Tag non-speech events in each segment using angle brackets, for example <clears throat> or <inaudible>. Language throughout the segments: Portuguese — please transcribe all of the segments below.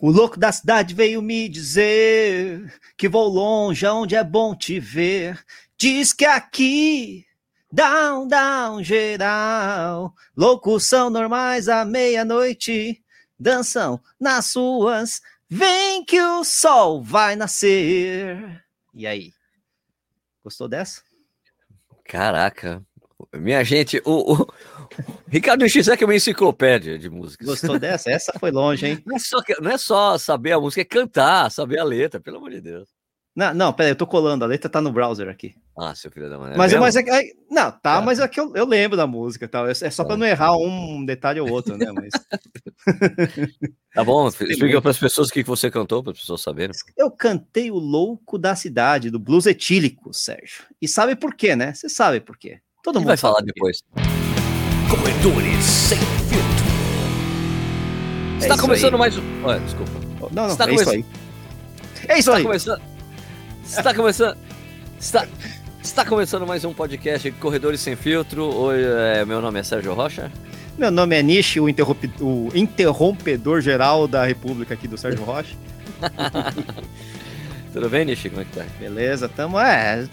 O louco da cidade veio me dizer que vou longe, onde é bom te ver. Diz que aqui Down, down, geral. Locução normais à meia-noite. Dançam nas ruas. Vem que o sol vai nascer. E aí? Gostou dessa? Caraca. Minha gente, o, o Ricardo X é uma enciclopédia de músicas. Gostou dessa? Essa foi longe, hein? Não é, só, não é só saber a música, é cantar, saber a letra, pelo amor de Deus. Não, não, peraí, eu tô colando, a letra tá no browser aqui. Ah, seu filho da mãe. Mas, é mas é, é, não, tá, é. mas é que eu, eu lembro da música tal. É, é só para não errar um detalhe ou outro, né? Mas... <laughs> tá bom, explica para as pessoas o que você cantou, para as pessoas saberem. Eu cantei o Louco da Cidade, do Blues Etílico, Sérgio. E sabe por quê, né? Você sabe por quê. Todo mundo vai falar depois. Corredores sem filtro. Está começando aí. mais um. Olha, desculpa. Não, não, Está é isso aí. É isso Está aí. Começando... Está começando. Está, está começando mais um podcast Corredores Sem Filtro. Oi, é, meu nome é Sérgio Rocha. Meu nome é Nishi, o, o interrompedor geral da República aqui do Sérgio Rocha. <laughs> Tudo bem, Nishi? Como é que tá? Beleza, tamo. É,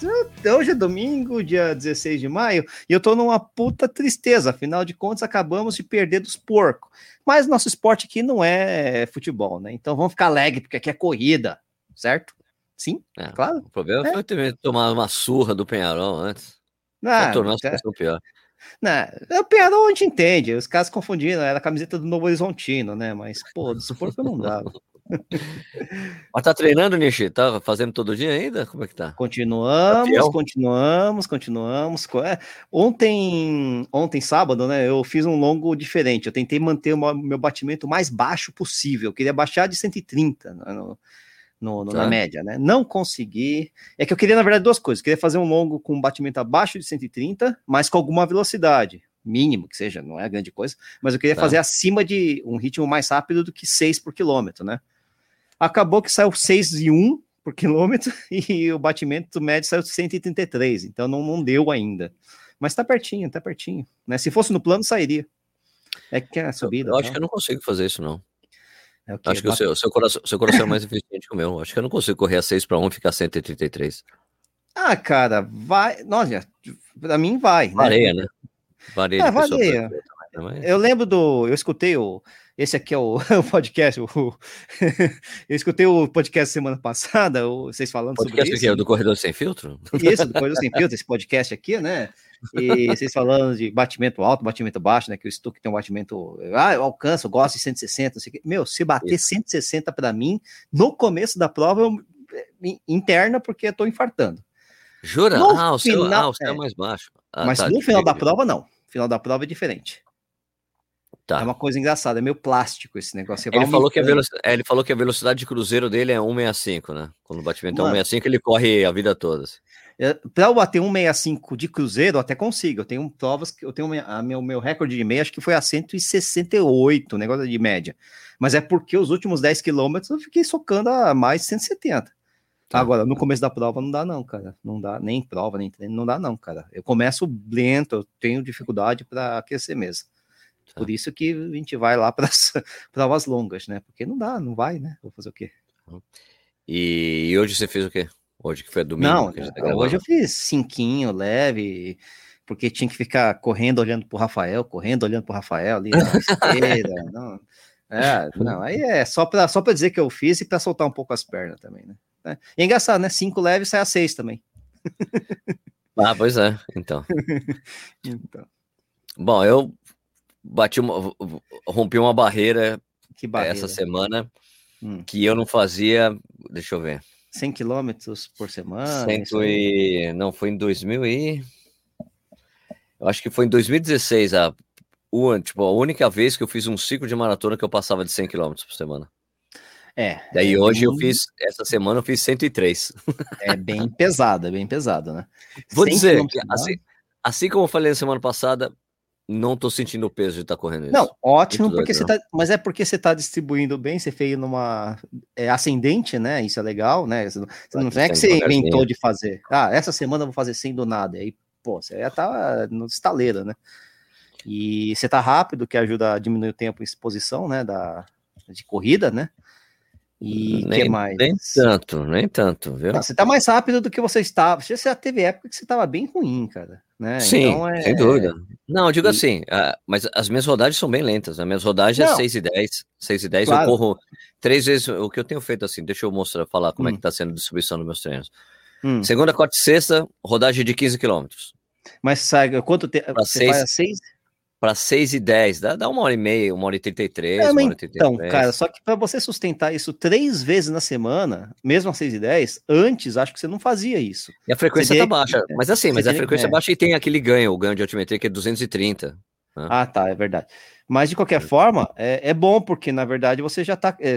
hoje é domingo, dia 16 de maio, e eu tô numa puta tristeza. Afinal de contas, acabamos de perder dos porcos. Mas nosso esporte aqui não é futebol, né? Então vamos ficar alegre, porque aqui é corrida, certo? Sim, é, claro. O problema é. foi ter tomado uma surra do Penharol antes. Não, tornou a situação pior. Não, o Penharol a gente entende, os caras confundiram, era a camiseta do Novo Horizontino, né? Mas, pô, do suporte não dava. <laughs> <laughs> Mas tá treinando, Nishi? Tá fazendo todo dia ainda? Como é que tá? Continuamos, tá continuamos, continuamos. É, ontem, ontem, sábado, né? Eu fiz um longo diferente. Eu tentei manter o meu batimento mais baixo possível. Eu queria baixar de 130 né, no, no, no, tá. na média, né? Não consegui. É que eu queria, na verdade, duas coisas. Eu queria fazer um longo com um batimento abaixo de 130, mas com alguma velocidade. Mínimo que seja, não é grande coisa, mas eu queria tá. fazer acima de um ritmo mais rápido do que 6 por quilômetro, né? Acabou que saiu 6 e 1 por quilômetro <laughs> e o batimento médio saiu 133, então não, não deu ainda. Mas tá pertinho, tá pertinho. Né? Se fosse no plano, sairia. É que é a subida. Eu, eu acho tá? que eu não consigo fazer isso, não. É acho que o seu, seu, coração, seu coração é mais eficiente que o meu. Acho que eu não consigo correr a 6 para 1 e ficar 133. Ah, cara, vai. Nossa, para mim vai. Né? Vareia, né? Vareia. É, vareia. Né? Eu lembro do. Eu escutei o. Esse aqui é o, <laughs> o podcast. O, eu escutei o podcast semana passada, vocês falando podcast sobre isso. É do Corredor Sem Filtro? Isso, do Corredor Sem Filtro, esse podcast aqui, né? E vocês falando de batimento alto, batimento baixo, né? Que o Stuck tem um batimento. Ah, eu alcanço, eu gosto de 160. Sei Meu, se bater Isso. 160 para mim, no começo da prova, eu, interna, porque eu tô infartando. Jura? No ah, o seu, final, ah, o seu é, é mais baixo. Ah, mas tá, no final da prova, não. Final da prova é diferente. Tá. É uma coisa engraçada, é meio plástico esse negócio. Ele falou, que a velocidade, é, ele falou que a velocidade de cruzeiro dele é 165, né? Quando o batimento Mano, é 165, ele corre a vida toda. Assim. Para eu bater 165 de cruzeiro, eu até consigo. Eu tenho provas que eu tenho a meu, meu recorde de meia, acho que foi a 168, negócio de média. Mas é porque os últimos 10 quilômetros eu fiquei socando a mais 170. Tá. Agora, no começo da prova não dá, não, cara. Não dá, nem prova, nem treino, não dá, não, cara. Eu começo lento, eu tenho dificuldade para aquecer mesmo. Tá. Por isso que a gente vai lá <laughs> para as provas longas, né? Porque não dá, não vai, né? Vou fazer o quê? E hoje você fez o quê? Hoje que foi domingo? Não, tá hoje eu fiz cinquinho, leve, porque tinha que ficar correndo olhando pro Rafael, correndo olhando pro Rafael ali na esteira. <laughs> não, é, não, aí é só para só dizer que eu fiz e para soltar um pouco as pernas também, né? É, e é engraçado, né? Cinco leve sai a seis também. ah, pois é, então. <laughs> então. Bom, eu bati uma, rompi uma barreira, barreira? essa semana hum. que eu não fazia, deixa eu ver. 100 quilômetros por semana? Cento e... Não, foi em 2000 e... Eu acho que foi em 2016 a, o, tipo, a única vez que eu fiz um ciclo de maratona que eu passava de 100 quilômetros por semana. É. Daí é hoje bem... eu fiz, essa semana eu fiz 103. <laughs> É bem pesado, é bem pesado, né? Vou dizer, assim, assim como eu falei na semana passada, não tô sentindo o peso de estar tá correndo isso. Não, ótimo, porque você tá, mas é porque você tá distribuindo bem, você fez numa é, ascendente, né? Isso é legal, né? Você não, você não é que você inventou de fazer. Ah, essa semana eu vou fazer sem do nada. Aí, pô, você já tá no estaleiro, né? E você tá rápido, que ajuda a diminuir o tempo de exposição, né? Da, de corrida, né? E nem, que mais? Nem tanto, nem tanto, viu? Não, você tá mais rápido do que você estava. Você já teve época que você estava bem ruim, cara. Né? Sim, então é... sem dúvida. Não, eu digo e... assim, uh, mas as minhas rodagens são bem lentas. As minhas rodagens é 6 e 10. 6 e 10 claro. eu corro três vezes. O que eu tenho feito assim, deixa eu mostrar, falar como hum. é que tá sendo a distribuição dos meus treinos. Hum. Segunda, quarta e sexta, rodagem de 15 quilômetros. Mas sabe quanto tempo? Você seis... faz 6? Para 6 e 10, dá, dá uma hora e meia, uma hora e 33, é, uma hora e 33. Então, cara, só que para você sustentar isso três vezes na semana, mesmo às 6 e 10, antes acho que você não fazia isso. E a frequência tá baixa, mas assim, mas a frequência é. baixa e tem aquele ganho, o ganho de altimetria que é 230. Né? Ah, tá, é verdade. Mas de qualquer forma, é, é bom, porque na verdade você já tá. É,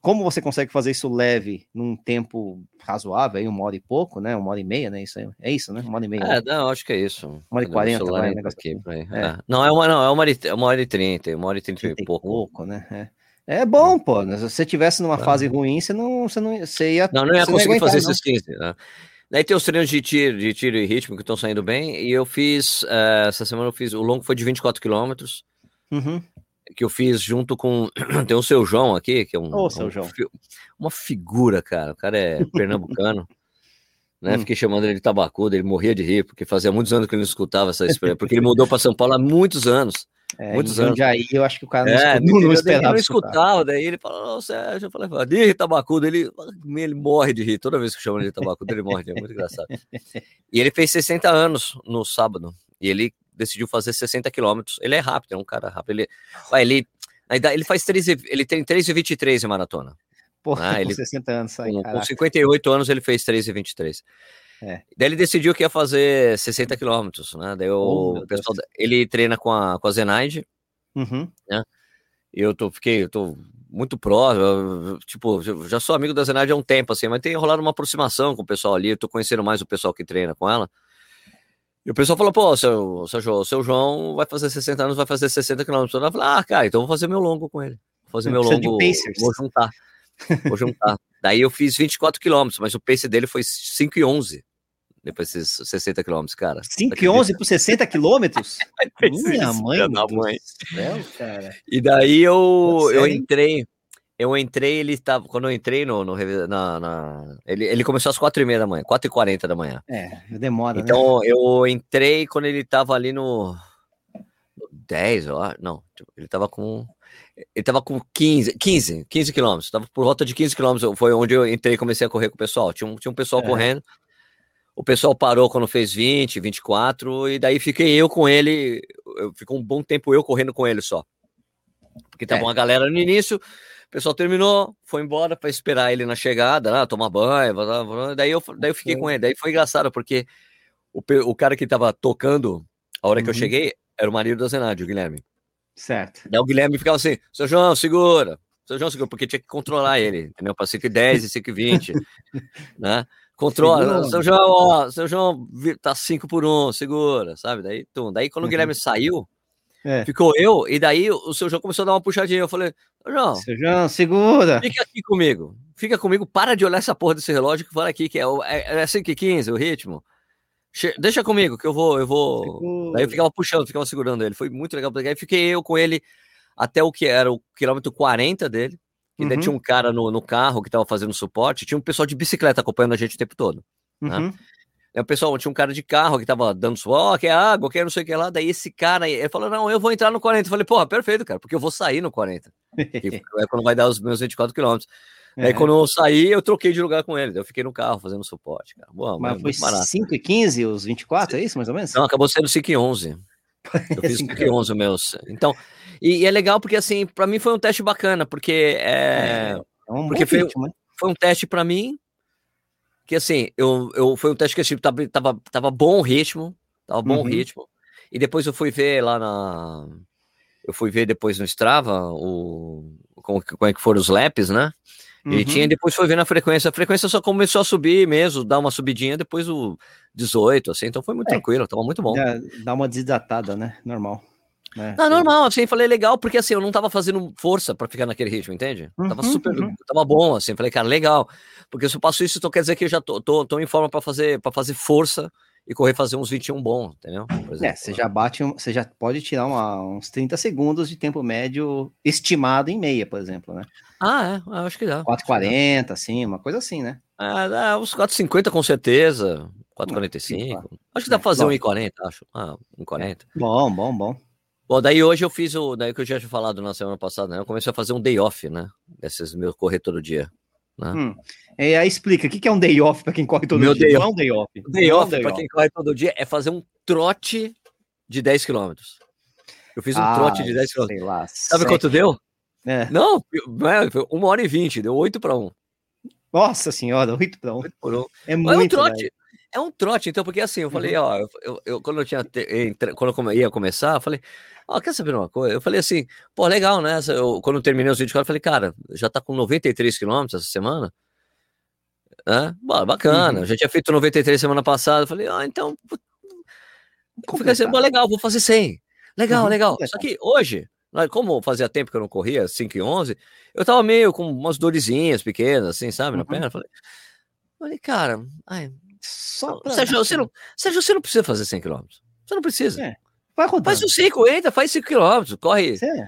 como você consegue fazer isso leve num tempo razoável, aí, uma hora e pouco, né? Uma hora e meia, né? Isso aí, é isso, né? Uma hora e meia. É, né? não, acho que é isso. Uma hora e quarenta, vai, né? Aqui, é. É. Não, é uma, não, é uma hora e, uma hora e trinta, uma hora e trinta e pouco. pouco, né? É. É bom, pô. Né? Se você tivesse numa fase ruim, você não, você não você ia. Não, não ia conseguir fazer esses 15. Né? Daí tem os treinos de tiro, de tiro e ritmo que estão saindo bem. E eu fiz. Uh, essa semana eu fiz. O longo foi de 24 quilômetros. Uhum que eu fiz junto com. <clears throat> Tem o seu João aqui, que é um. Ô, seu um, João. Uma figura, cara. O cara é pernambucano. <laughs> né? Hum. Fiquei chamando ele de tabacudo, ele morria de rir, porque fazia muitos anos que ele não escutava essa expressão, porque ele mudou para São Paulo há muitos anos. É, muitos anos. aí eu acho que o cara não, é, escutou, não, não esperava. Ele não escutava, daí ele falou, Sérgio, eu falei, de tabacudo, ele, ele morre de rir, toda vez que eu chamo ele de tabacudo, ele morre de rir, é muito engraçado. E ele fez 60 anos no sábado, e ele decidiu fazer 60 quilômetros. Ele é rápido, é um cara rápido. Ele, vai, ele, ele faz 13, ele tem 3,23 em maratona. Porra, ah, ele, 60 anos aí, com, com 58 anos ele fez 3,23. É. Daí ele decidiu que ia fazer 60 quilômetros, né? Daí oh, o pessoal, ele treina com a, com a Zenaide, uhum. né? E eu tô, fiquei, eu tô muito próximo, tipo, já sou amigo da Zenaide há um tempo, assim, mas tem rolado uma aproximação com o pessoal ali, eu tô conhecendo mais o pessoal que treina com ela. E o pessoal falou, pô, seu, seu, João, seu João vai fazer 60 anos, vai fazer 60 quilômetros. Eu falei, ah, cara, então vou fazer meu longo com ele. Vou fazer meu longo. Vou juntar. Vou juntar. <laughs> Daí eu fiz 24 quilômetros, mas o pace dele foi 5 e 11. Depois desses 60 quilômetros, cara. 5 e 11 por 60 quilômetros? <laughs> Minha mãe, da mãe. Céu, cara. E daí eu, eu entrei, eu entrei, ele estava. Quando eu entrei no. no na, na, ele, ele começou às 4 e meia da manhã, 4 e 40 da manhã. É, demora. Né? Então né? eu entrei quando ele estava ali no, no 10, eu acho. Não, ele estava com. Ele estava com 15, 15, 15 quilômetros. Tava por volta de 15 quilômetros. Foi onde eu entrei e comecei a correr com o pessoal. Tinha um, tinha um pessoal é. correndo. O pessoal parou quando fez 20, 24, e daí fiquei eu com ele. Ficou um bom tempo eu correndo com ele só. Porque tava é. uma galera no início, o pessoal terminou, foi embora para esperar ele na chegada, lá, tomar banho, daí eu, daí eu fiquei com ele. Daí foi engraçado, porque o, o cara que tava tocando, a hora uhum. que eu uhum. cheguei, era o marido da Zenaide, o Guilherme. Certo. Daí o Guilherme ficava assim, seu João, segura. Seu João, segura, porque tinha que controlar ele, entendeu? Para 5 e 10 e 5 e 20, <laughs> né? Controla, segura. seu João, ó, seu João tá 5 por 1, um, segura, sabe? Daí, tum. Daí quando uhum. o Guilherme saiu, é. Ficou eu, e daí o seu João começou a dar uma puxadinha. Eu falei, João, seu João, segura. Fica aqui comigo. Fica comigo, para de olhar essa porra desse relógio que fala aqui que é, é, é 5 e 15 o ritmo. Che deixa comigo que eu vou, eu vou. Segura. Daí eu ficava puxando, ficava segurando ele. Foi muito legal, porque aí fiquei eu com ele até o que era o quilômetro 40 dele. E ainda uhum. tinha um cara no, no carro que tava fazendo suporte, tinha um pessoal de bicicleta acompanhando a gente o tempo todo. Né? Uhum. Né? Aí o pessoal tinha um cara de carro que tava dando suor, oh, quer água, quer não sei o que lá. Daí esse cara, ele falou: Não, eu vou entrar no 40. Eu falei: Porra, perfeito, cara, porque eu vou sair no 40. <laughs> é quando vai dar os meus 24 quilômetros. É. Aí quando eu saí, eu troquei de lugar com ele. Eu fiquei no carro fazendo suporte, cara. Boa, mas foi 5 e 15 os 24, é isso mais ou menos? Não, acabou sendo 5 e 11. Eu fiz 5 e 11 meus. Então, e, e, é legal porque, assim, para mim foi um teste bacana, porque é. é, é um porque foi, ritmo, né? foi um teste para mim que assim, eu, eu foi um teste que tipo, tava, tava, tava bom o ritmo, tava bom uhum. ritmo. E depois eu fui ver lá na. Eu fui ver depois no Strava o, como, como é que foram os laps, né? Uhum. E tinha, depois foi ver na frequência. A frequência só começou a subir mesmo, dar uma subidinha depois o 18, assim. Então foi muito é, tranquilo, tava muito bom. Dá uma desidratada, né? Normal. É, não, normal, assim, falei legal, porque assim, eu não tava fazendo força para ficar naquele ritmo, entende? Uhum, tava super, uhum. tava bom, assim, falei, cara, legal, porque se eu passo isso, então quer dizer que eu já tô, tô, tô em forma para fazer, para fazer força e correr fazer uns 21 bom, entendeu? é, você já bate, você já pode tirar uma, uns 30 segundos de tempo médio estimado em meia, por exemplo, né? Ah, é, acho que dá. 4,40, assim, uma coisa assim, né? Ah, dá uns 4,50 com certeza, 4,45. Acho que dá pra fazer um 1,40, acho. Ah, 1,40. Bom, bom, bom. Bom, daí hoje eu fiz o. Daí que eu já tinha falado na semana passada, né? Eu comecei a fazer um day off, né? Desses meus correr todo dia. Né? Hum. E aí explica, o que é um day off para quem corre todo Meu dia? Day Não é um day off. Day off, day para quem corre todo dia, é fazer um trote de 10 km. Eu fiz um ah, trote de 10 km. Sei lá, Sabe quanto deu? É. Não, é, foi uma hora e vinte, deu 8 para 1. Nossa senhora, 8 para 1. É muito. É um trote. É um trote, então, porque assim, eu falei, uhum. ó, eu, eu, eu, quando eu tinha, quando eu ia começar, eu falei, ó, quer saber uma coisa? Eu falei assim, pô, legal, né? Eu, quando eu terminei os vídeos, eu falei, cara, já tá com 93 quilômetros essa semana, né? Bacana, uhum. já tinha feito 93 semana passada, falei, ah, então, fica assim, legal, vou fazer 100, legal, uhum. legal, só que hoje, como fazia tempo que eu não corria, 5 e 11, eu tava meio com umas dorezinhas pequenas, assim, sabe, na uhum. perna, falei, falei, cara, ai, só pra... Sérgio, você não, Sérgio, você não precisa fazer 100 km. Você não precisa. É. Vai Faz os 5, entra, faz 5 km, corre. É.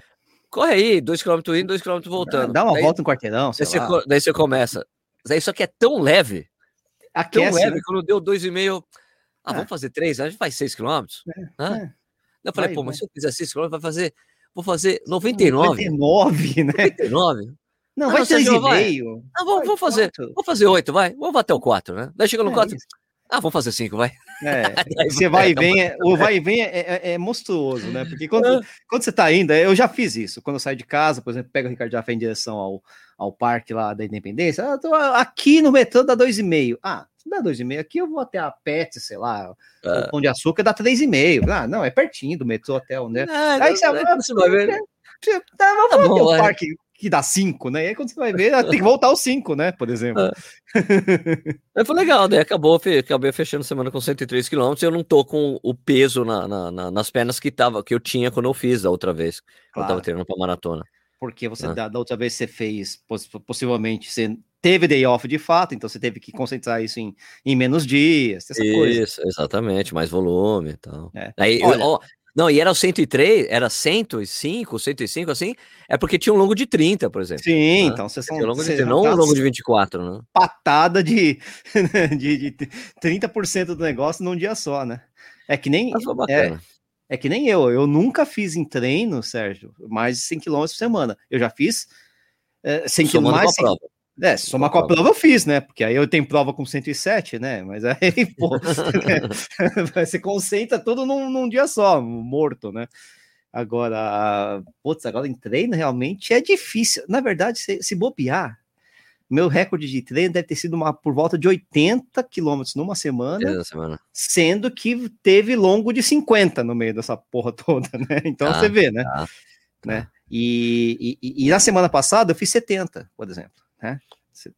Corre aí, 2 km indo, 2 km voltando. Dá uma daí, volta no quarteirão, daí você, daí, você, começa. Daí isso aqui é tão leve. Aquece, tão leve, né? quando deu 2,5. Ah, é. vamos fazer 3, a gente faz 6 km. É. é. Eu falei, vai, pô, vai. mas se eu fizer 6 km, vai fazer. Vou fazer 99. 99, né? 99. Não, ah, vai ser meio. Ah, vamos, vamos fazer. Vamos fazer 8, vai. Vamos até o 4, né? Daí chega no é 4. Isso. Ah, vamos fazer 5, vai. É, <laughs> você vai e vem, é, o vai e vem é, é, é, monstruoso, né? Porque quando, quando você tá indo, eu já fiz isso. Quando eu saio de casa, por exemplo, pego o Ricardo Jafé em direção ao, ao parque lá da Independência, ah, tô aqui no metrô dá 2,5. Ah, se dá 2,5 aqui, eu vou até a PET, sei lá, é. o Pão de Açúcar dá 3,5. Ah, não, é pertinho do metrô até onde é. Aí você, você vai ver. Tá, vamos tá bom, o parque que dá 5, né? E aí quando você vai ver, tem que voltar os 5, né? Por exemplo. É. foi legal, né? Acabou, acabei fechando semana com 103 km e eu não tô com o peso na, na, na, nas pernas que, tava, que eu tinha quando eu fiz da outra vez. Claro. Eu tava treinando pra maratona. Porque você, da, da, outra vez você fez, possivelmente, você teve day off de fato, então você teve que concentrar isso em, em menos dias, essa isso, coisa. exatamente, mais volume e tal. É. Aí, Olha, ó, não, e era o 103, era 105, 105, assim, é porque tinha um longo de 30, por exemplo. Sim, né? então vocês são. Um longo de, não um longo de 24, né? Patada de, <laughs> de, de 30% do negócio num dia só, né? É que nem. É, é que nem eu, eu nunca fiz em treino, Sérgio, mais de 100 km por semana. Eu já fiz é, 100 km mais. 100, é, se somar com a prova eu fiz, né? Porque aí eu tenho prova com 107, né? Mas aí, <laughs> pô, <laughs> você concentra tudo num, num, dia só, morto, né? Agora, putz, agora em treino realmente é difícil. Na verdade, se, se bobear, meu recorde de treino deve ter sido uma, por volta de 80 quilômetros numa semana, semana, sendo que teve longo de 50 no meio dessa porra toda, <laughs> né? Então ah, você vê, né? Ah, né? E, e, e na semana passada eu fiz 70, por exemplo né?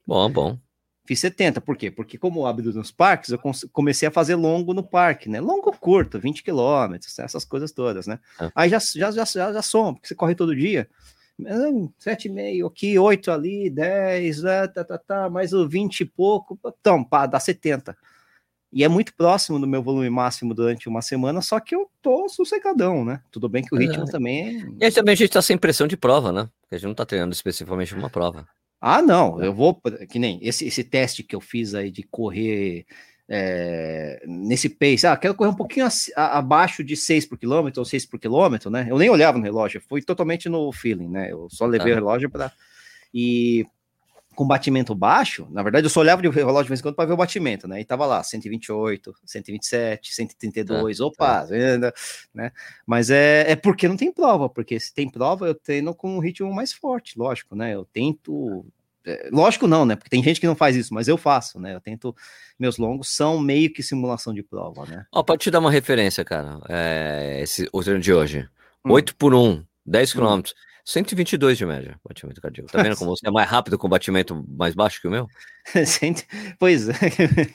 Bom, bom. Fiz 70, por quê? Porque como eu abro nos parques, eu comecei a fazer longo no parque, né? Longo curto, 20 quilômetros, essas coisas todas, né? É. Aí já, já, já, já, já soma, porque você corre todo dia. 7,5 aqui, 8 ali, 10, é, tá, tá, tá, mais o 20 e pouco, então, pá, dá 70. E é muito próximo do meu volume máximo durante uma semana, só que eu tô sossegadão, né? Tudo bem que o ritmo é. também é... E aí também a gente tá sem pressão de prova, né? Porque a gente não tá treinando especificamente uma prova. Ah, não, eu vou, que nem esse, esse teste que eu fiz aí de correr é, nesse pace, ah, quero correr um pouquinho a, abaixo de 6 por quilômetro ou 6 por quilômetro, né? Eu nem olhava no relógio, fui totalmente no feeling, né? Eu só levei ah. o relógio para. E com batimento baixo, na verdade eu só olhava de relógio de vez em quando para ver o batimento, né? E tava lá, 128, 127, 132, ah, opa, tá. né? Mas é, é porque não tem prova, porque se tem prova eu treino com um ritmo mais forte, lógico, né? Eu tento. É, lógico não, né? Porque tem gente que não faz isso, mas eu faço, né? Eu tento. Meus longos são meio que simulação de prova, né? Ó, pode te dar uma referência, cara. É, esse, o treino de hoje. Hum. 8 por 1, 10 quilômetros. Hum. 122 de média, batimento cardíaco. Tá vendo como você é mais rápido com batimento mais baixo que o meu? <laughs> pois é,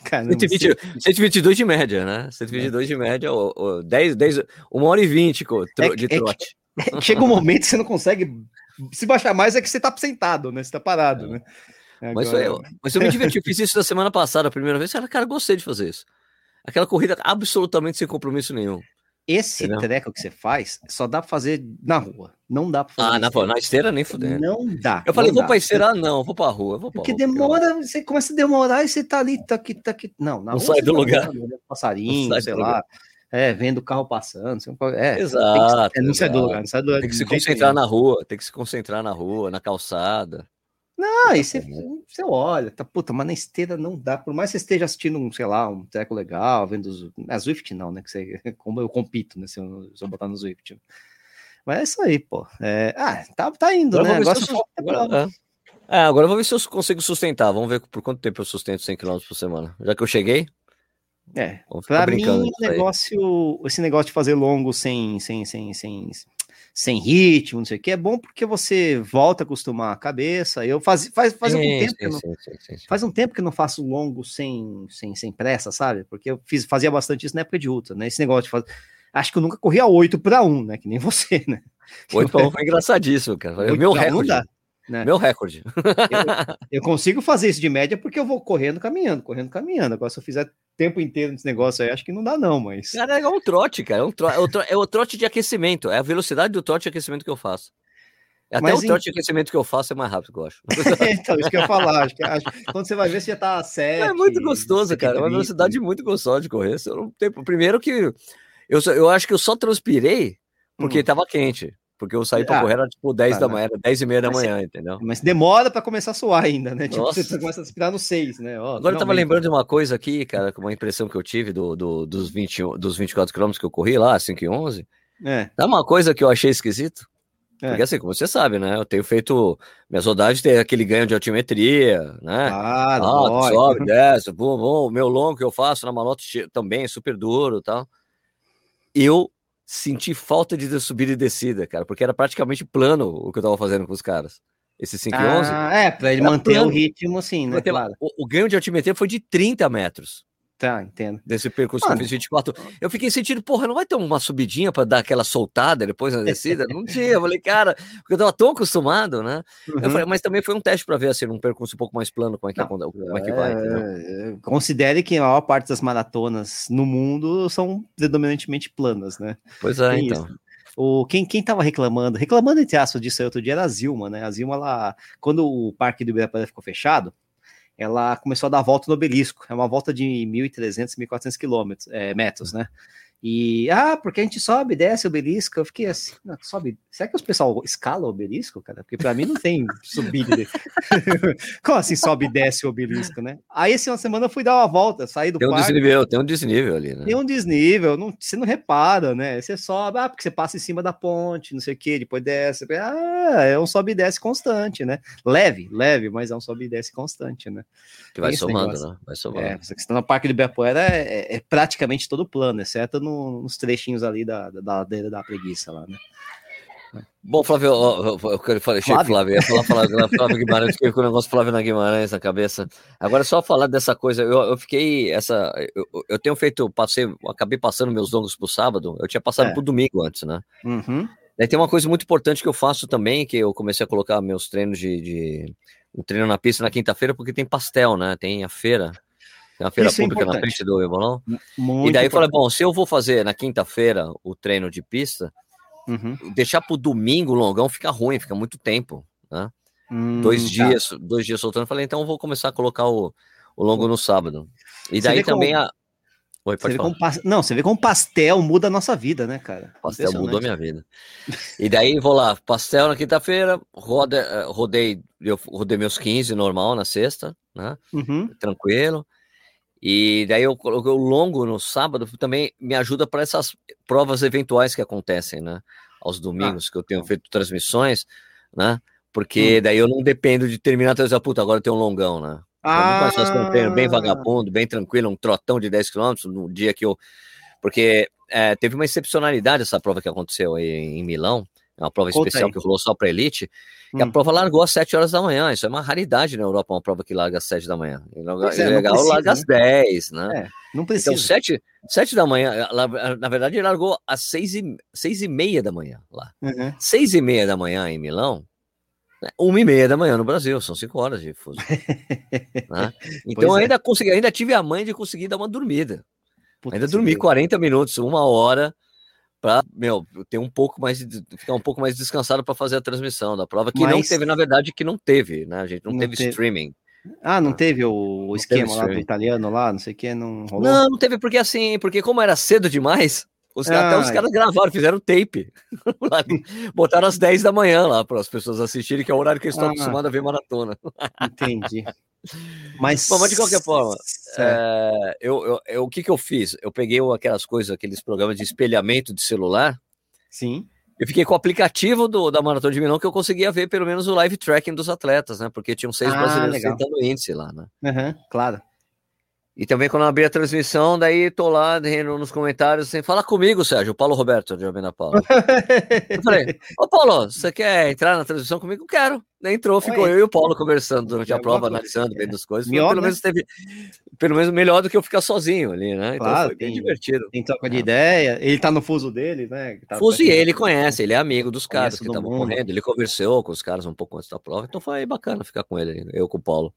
cara. 120, 122 de média, né? 122 de média, ou, ou 10, 10, 1 hora e 20 é de trote. É que, é, chega um momento que você não consegue. Se baixar mais é que você tá sentado, né? Você tá parado, é. né? Agora... Mas, eu, mas eu me diverti, eu fiz isso na semana passada, a primeira vez. Cara, cara, gostei de fazer isso. aquela corrida absolutamente sem compromisso nenhum. Esse Entendeu? treco que você faz só dá pra fazer na rua. Não dá pra fazer. Ah, na, esteira. na esteira nem fuder. Não dá. Eu falei, vou dá. pra esteira, não, vou pra rua. Vou pra porque rua, demora, porque... você começa a demorar e você tá ali, tá aqui, tá aqui. Não, na não sai do tá lugar. Passarinho, sai sei lá. Lugar. É, vendo o carro passando. É, exato. Tem que, é, não sai do lugar, não sai do lugar. Tem que se concentrar na rua, tem que se concentrar na rua, na calçada. Não, aí você, você olha, tá, puta, mas na esteira não dá, por mais que você esteja assistindo um, sei lá, um treco legal, vendo os. A Swift não, né? Que você, <laughs> como eu compito, né? Se eu, se eu botar no Swift. Mas é isso aí, pô. É, ah, tá, tá indo, agora né? Agora, se agora, é. é. agora eu vou ver se eu consigo sustentar. Vamos ver por quanto tempo eu sustento 100 km por semana. Já que eu cheguei. É, pra mim, negócio, esse negócio de fazer longo sem, sem, sem, sem, sem ritmo, não sei o que, é bom porque você volta a acostumar a cabeça. Eu faz, faz, faz, sim, algum tempo sim, não, sim, faz um tempo que eu não faço longo sem, sem, sem pressa, sabe? Porque eu fiz, fazia bastante isso na época de ultra, né? Esse negócio de fazer. Acho que eu nunca corri a 8 para 1, né? Que nem <laughs> você, né? 8 para 1 foi engraçadíssimo, cara. Foi o meu recorde. Né? Meu recorde. Eu, <laughs> eu, consigo fazer isso de média porque eu vou correndo, caminhando, correndo, caminhando. Agora, se eu fizer tempo inteiro nesse negócio aí, acho que não dá, não, mas. Cara, é um trote, cara. É, um trote, é, o trote, é o trote de aquecimento. É a velocidade do trote de aquecimento que eu faço. Até mas, o trote em... de aquecimento que eu faço é mais rápido, eu acho. <laughs> então, isso que eu ia falar. Acho que, acho, quando você vai ver, você já tá certo. É muito gostoso, cara. É uma velocidade muito gostosa de correr. Eu não tenho... Primeiro que eu, eu acho que eu só transpirei porque hum. tava quente. Porque eu saí para ah, correr era tipo 10 tá, da manhã, 10 e meia da manhã, entendeu? Mas demora para começar a suar ainda, né? Tipo, Nossa. você começa a respirar no 6, né? Ó, Agora eu tava lembrando de uma coisa aqui, cara, com uma impressão que eu tive do, do, dos, 20, dos 24 quilômetros que eu corri lá, 5 e 11. É. Dá uma coisa que eu achei esquisito. É. Porque assim, como você sabe, né? Eu tenho feito. Minhas rodagens tem aquele ganho de altimetria, né? Ah, ah sobe, desce, bum, bum. Meu longo que eu faço na malota também é super duro e tal. Eu senti falta de subida e descida, cara, porque era praticamente plano o que eu tava fazendo com os caras. Esse 5 e 11. Ah, é, para ele manter plano. o ritmo, assim, né? Claro. O, o, ganho de altimetria foi de 30 metros. Tá, entendo. Desse percurso Mano. que eu fiz 24. Eu fiquei sentindo, porra, não vai ter uma subidinha para dar aquela soltada depois na <laughs> descida? Não tinha. Eu falei, cara, porque eu tava tão acostumado, né? Uhum. Falei, mas também foi um teste para ver assim, um percurso um pouco mais plano, como é que, não, como é que vai. É, considere que a maior parte das maratonas no mundo são predominantemente planas, né? Pois é, Tem então. Isso. O, quem, quem tava reclamando, reclamando entre aspas disso aí outro dia era a Zilma, né? A Zilma, ela, quando o parque do Ibirapuera ficou fechado, ela começou a dar a volta no obelisco. É uma volta de 1.300, 1.400 quilômetros, é, metros, né? E, ah, porque a gente sobe, desce o obelisco. Eu fiquei assim, não, sobe. Será que os pessoal escala o obelisco, cara? Porque para mim não tem subida. <laughs> Como assim sobe e desce o obelisco, né? Aí, essa assim, semana eu fui dar uma volta, saí do tem um parque. Desnível, tem um desnível ali, né? Tem um desnível, não, você não repara, né? Você sobe, ah, porque você passa em cima da ponte, não sei o que, depois desce. Ah, é um sobe e desce constante, né? Leve, leve, mas é um sobe e desce constante, né? Que vai somando, né? Vai somando. É, você está no Parque do Ibirapuera é, é, é praticamente todo plano, exceto no no, nos trechinhos ali da, da ladeira da preguiça lá, né? Bom, Flávio, eu, eu falei, Flávio, Flávio, eu ia falar, falar Flávio Guimarães, fiquei com o negócio Flávio na Guimarães na cabeça. Agora, só falar dessa coisa, eu, eu fiquei, essa, eu, eu tenho feito, passei, acabei passando meus longos pro sábado, eu tinha passado é. pro domingo antes, né? Uhum. Daí tem uma coisa muito importante que eu faço também, que eu comecei a colocar meus treinos de, de um treino na pista na quinta-feira, porque tem pastel, né? Tem a feira. Tem uma feira Isso é pública é na frente do Ebolão. e daí eu falei, bom, se eu vou fazer na quinta-feira o treino de pista, uhum. deixar pro domingo o longão fica ruim, fica muito tempo, né? Hum, dois tá. dias, dois dias soltando. Falei, então eu vou começar a colocar o, o longo no sábado. E daí também como... a. Oi. Pa... Não, você vê como pastel muda a nossa vida, né, cara? Pastel mudou a minha vida. E daí vou lá, pastel na quinta-feira, roda, eh, rodei, eu rodei meus 15 normal na sexta, né? Uhum. Tranquilo. E daí eu coloquei o longo no sábado, também me ajuda para essas provas eventuais que acontecem, né? Aos domingos, ah, que eu tenho feito transmissões, né? Porque hum. daí eu não dependo de terminar dizer, puta, agora tem um longão, né? Ah. Eu bem vagabundo, bem tranquilo, um trotão de 10 km no dia que eu. Porque é, teve uma excepcionalidade essa prova que aconteceu aí em Milão, é uma prova Conta especial aí. que rolou só para elite, hum. a prova largou às 7 horas da manhã. Isso é uma raridade na Europa, uma prova que larga às 7 da manhã. É, legal, precisa, larga né? às 10, né? É, não precisa. Então, 7, 7 da manhã, na verdade, ele largou às 6 e, 6 e meia da manhã lá. Uhum. 6 e meia da manhã em Milão, né? uma e meia da manhã no Brasil, são cinco horas de fuso. <laughs> né? Então é. ainda consegui, ainda tive a mãe de conseguir dar uma dormida. Puta, Ainda dormi 40 minutos, uma hora, para meu ter um pouco mais ficar um pouco mais descansado para fazer a transmissão da prova que Mas... não teve na verdade que não teve né? A gente não, não teve, teve, streaming. Ah não teve o, o esquema lá do italiano lá não sei o que não rolou? Não não teve porque assim porque como era cedo demais os, ah, até os caras gravaram, fizeram tape. <laughs> Botaram às 10 da manhã lá para as pessoas assistirem, que é o horário que eu estou ah, acostumado a ver maratona. Entendi. <laughs> Mas, Bom, mas de qualquer forma, é, eu, eu, eu, o que, que eu fiz? Eu peguei aquelas coisas, aqueles programas de espelhamento de celular. Sim. Eu fiquei com o aplicativo do, da Maratona de Milão que eu conseguia ver pelo menos o live tracking dos atletas, né? Porque tinham seis ah, brasileiros tentando índice lá, né? Uhum, claro. E também quando eu abri a transmissão, daí tô lá nos comentários assim, fala comigo, Sérgio, o Paulo Roberto, de Albina Paula. eu falei, ô Paulo, você quer entrar na transmissão comigo? Quero. Entrou, ficou Oi. eu e o Paulo conversando durante a prova, analisando, vendo as coisas. Melhor, pelo né? menos teve, pelo menos melhor do que eu ficar sozinho ali, né? Então claro, foi bem tem, divertido. Tem troca de é. ideia, ele tá no fuso dele, né? Tá fuso e ele conhece, ele é amigo dos caras que estavam correndo, ele conversou com os caras um pouco antes da prova, então foi bacana ficar com ele, eu com o Paulo.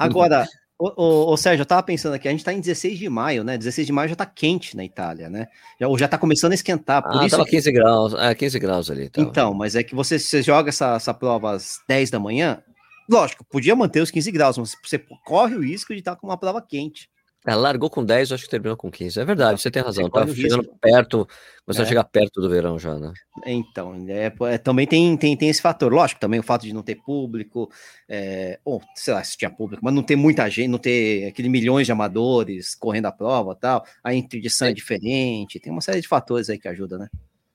Agora, Ô, ô, ô, Sérgio, eu tava pensando aqui, a gente tá em 16 de maio, né? 16 de maio já tá quente na Itália, né? Já, ou já tá começando a esquentar. Por ah, isso tava 15 graus, é, 15 graus ali. Tava. Então, mas é que você, você joga essa, essa prova às 10 da manhã, lógico, podia manter os 15 graus, mas você corre o risco de estar tá com uma prova quente. Ela largou com 10, acho que terminou com 15. É verdade, você tem razão. Tá chegando risco. perto, começou é. a chegar perto do verão já, né? Então, é, é, também tem, tem, tem esse fator. Lógico, também o fato de não ter público, é, ou sei lá se tinha público, mas não ter muita gente, não ter aquele milhões de amadores correndo a prova tal. A interdição é. é diferente, tem uma série de fatores aí que ajuda, né?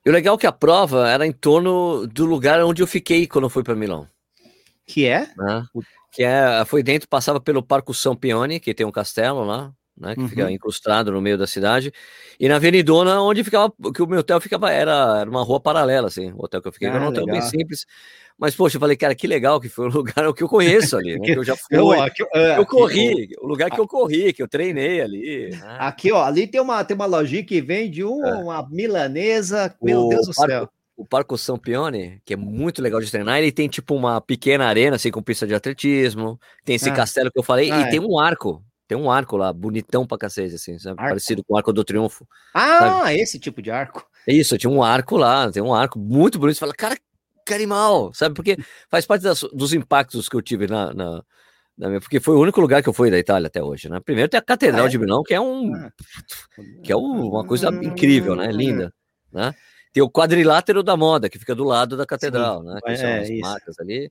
E o legal é que a prova era em torno do lugar onde eu fiquei quando eu fui para Milão. Que é? Né? Que é, foi dentro, passava pelo Parco São Pione, que tem um castelo lá, né, que uhum. fica incrustado no meio da cidade, e na Avenidona, onde ficava, que o meu hotel ficava, era, era uma rua paralela, assim, o hotel que eu fiquei, ah, era um hotel legal. bem simples, mas, poxa, eu falei, cara, que legal que foi o <laughs> lugar que eu conheço ali, né, que eu já <laughs> fui, eu, aqui, é, eu corri, o lugar que eu corri, que eu treinei ali. Né? Aqui, ó, ali tem uma, tem uma lojinha que vende um, é. uma milanesa, meu o Deus do céu. O Parco São Pione, que é muito legal de treinar, ele tem tipo uma pequena arena, assim, com pista de atletismo, tem esse ah. castelo que eu falei, ah, e é. tem um arco, tem um arco lá, bonitão pra cacete, assim, sabe? Parecido com o Arco do Triunfo. Ah, sabe? esse tipo de arco. Isso, tinha um arco lá, tem um arco muito bonito. Você fala, cara, que animal, sabe? Porque faz parte das, dos impactos que eu tive na, na, na, minha. Porque foi o único lugar que eu fui da Itália até hoje, né? Primeiro tem a Catedral ah, é? de Milão, que é um. Ah. que é uma coisa incrível, né? Linda, né? Tem o quadrilátero da moda, que fica do lado da catedral, Sim, né? Que é, são as marcas ali.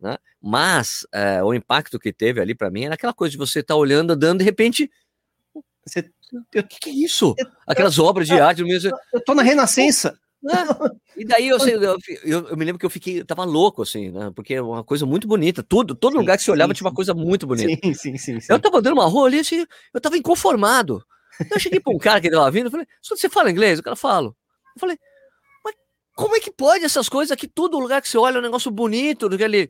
Né? Mas é, o impacto que teve ali para mim era aquela coisa de você estar tá olhando, andando, de repente. Você, o que, que, é isso? Aquelas eu, obras de eu, arte mesmo. Eu tô na Renascença. Né? E daí eu, <laughs> eu, eu, me lembro que eu fiquei, eu tava louco, assim, né? Porque é uma coisa muito bonita. Tudo, todo sim, lugar que você olhava sim, tinha uma coisa muito bonita. Sim, sim, sim. Eu tava andando uma rua ali, assim, eu tava inconformado. Eu cheguei pra um cara que tava vindo, eu falei, você fala inglês? O cara fala. Eu falei, como é que pode essas coisas aqui? Todo lugar que você olha é um negócio bonito, aquele.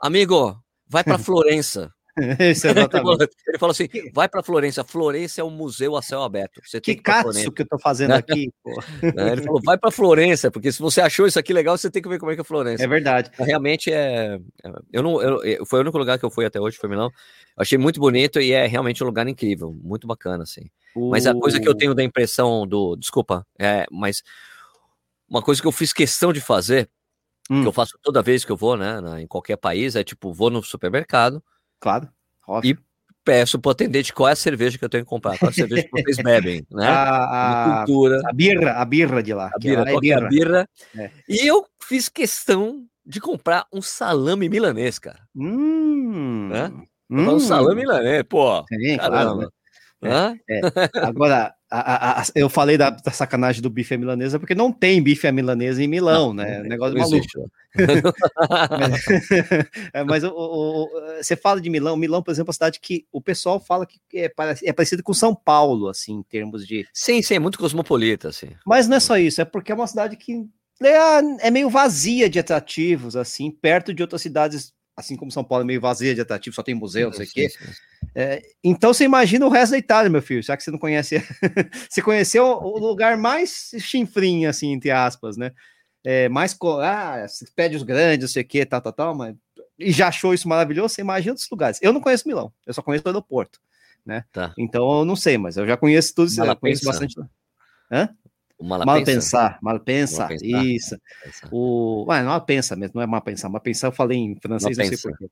Amigo, vai para <laughs> Florença. Isso, exatamente. Ele falou assim: vai para Florença. Florença é um museu a céu aberto. Você que caço que eu tô fazendo aqui. <laughs> Ele falou: vai para Florença, porque se você achou isso aqui legal, você tem que ver como é que é Florença. É verdade. Realmente é. é eu não. Eu, foi o único lugar que eu fui até hoje, foi Milão. Achei muito bonito e é realmente um lugar incrível, muito bacana, assim. Uh... Mas a coisa que eu tenho da impressão do. Desculpa, é, mas uma coisa que eu fiz questão de fazer, hum. que eu faço toda vez que eu vou, né, em qualquer país, é tipo, vou no supermercado. Claro. Óbvio. E peço pro atendente qual é a cerveja que eu tenho que comprar, qual é a cerveja que vocês bebem, <laughs> né? A, a, cultura. A birra, a birra de lá. A birra, é birra. É a birra. É. E eu fiz questão de comprar um salame milanês, cara. Hum. Né? Hum. Um salame milanês, pô. Sim, caramba. Claro. É, é. Agora, a, a, a, eu falei da, da, sacanagem do bife à milanesa porque não tem bife à milanesa em Milão, não, né? Negócio não maluco. mas, <laughs> é, mas o, o, você fala de Milão, Milão, por exemplo, é uma cidade que o pessoal fala que é, é parecido com São Paulo, assim, em termos de. Sim, sim, é muito cosmopolita, assim. Mas não é só isso, é porque é uma cidade que é, é meio vazia de atrativos, assim, perto de outras cidades assim como São Paulo é meio vazia de atrativo, só tem museu, não sei o quê. É, então você imagina o resto da Itália, meu filho, já que você não conhece. <laughs> você conheceu o lugar mais chinfrinho, assim, entre aspas, né? É, mais. Ah, prédios grandes, não sei o quê, tal, tal, tal, mas. E já achou isso maravilhoso? Você imagina outros lugares. Eu não conheço Milão, eu só conheço o aeroporto. né? Tá. Então eu não sei, mas eu já conheço tudo, eu conheço bastante. Hã? O mal pensar, mal pensa, isso. O, ué, mal pensa mesmo, não é mal pensar, mal pensar eu falei em francês, não sei porquê.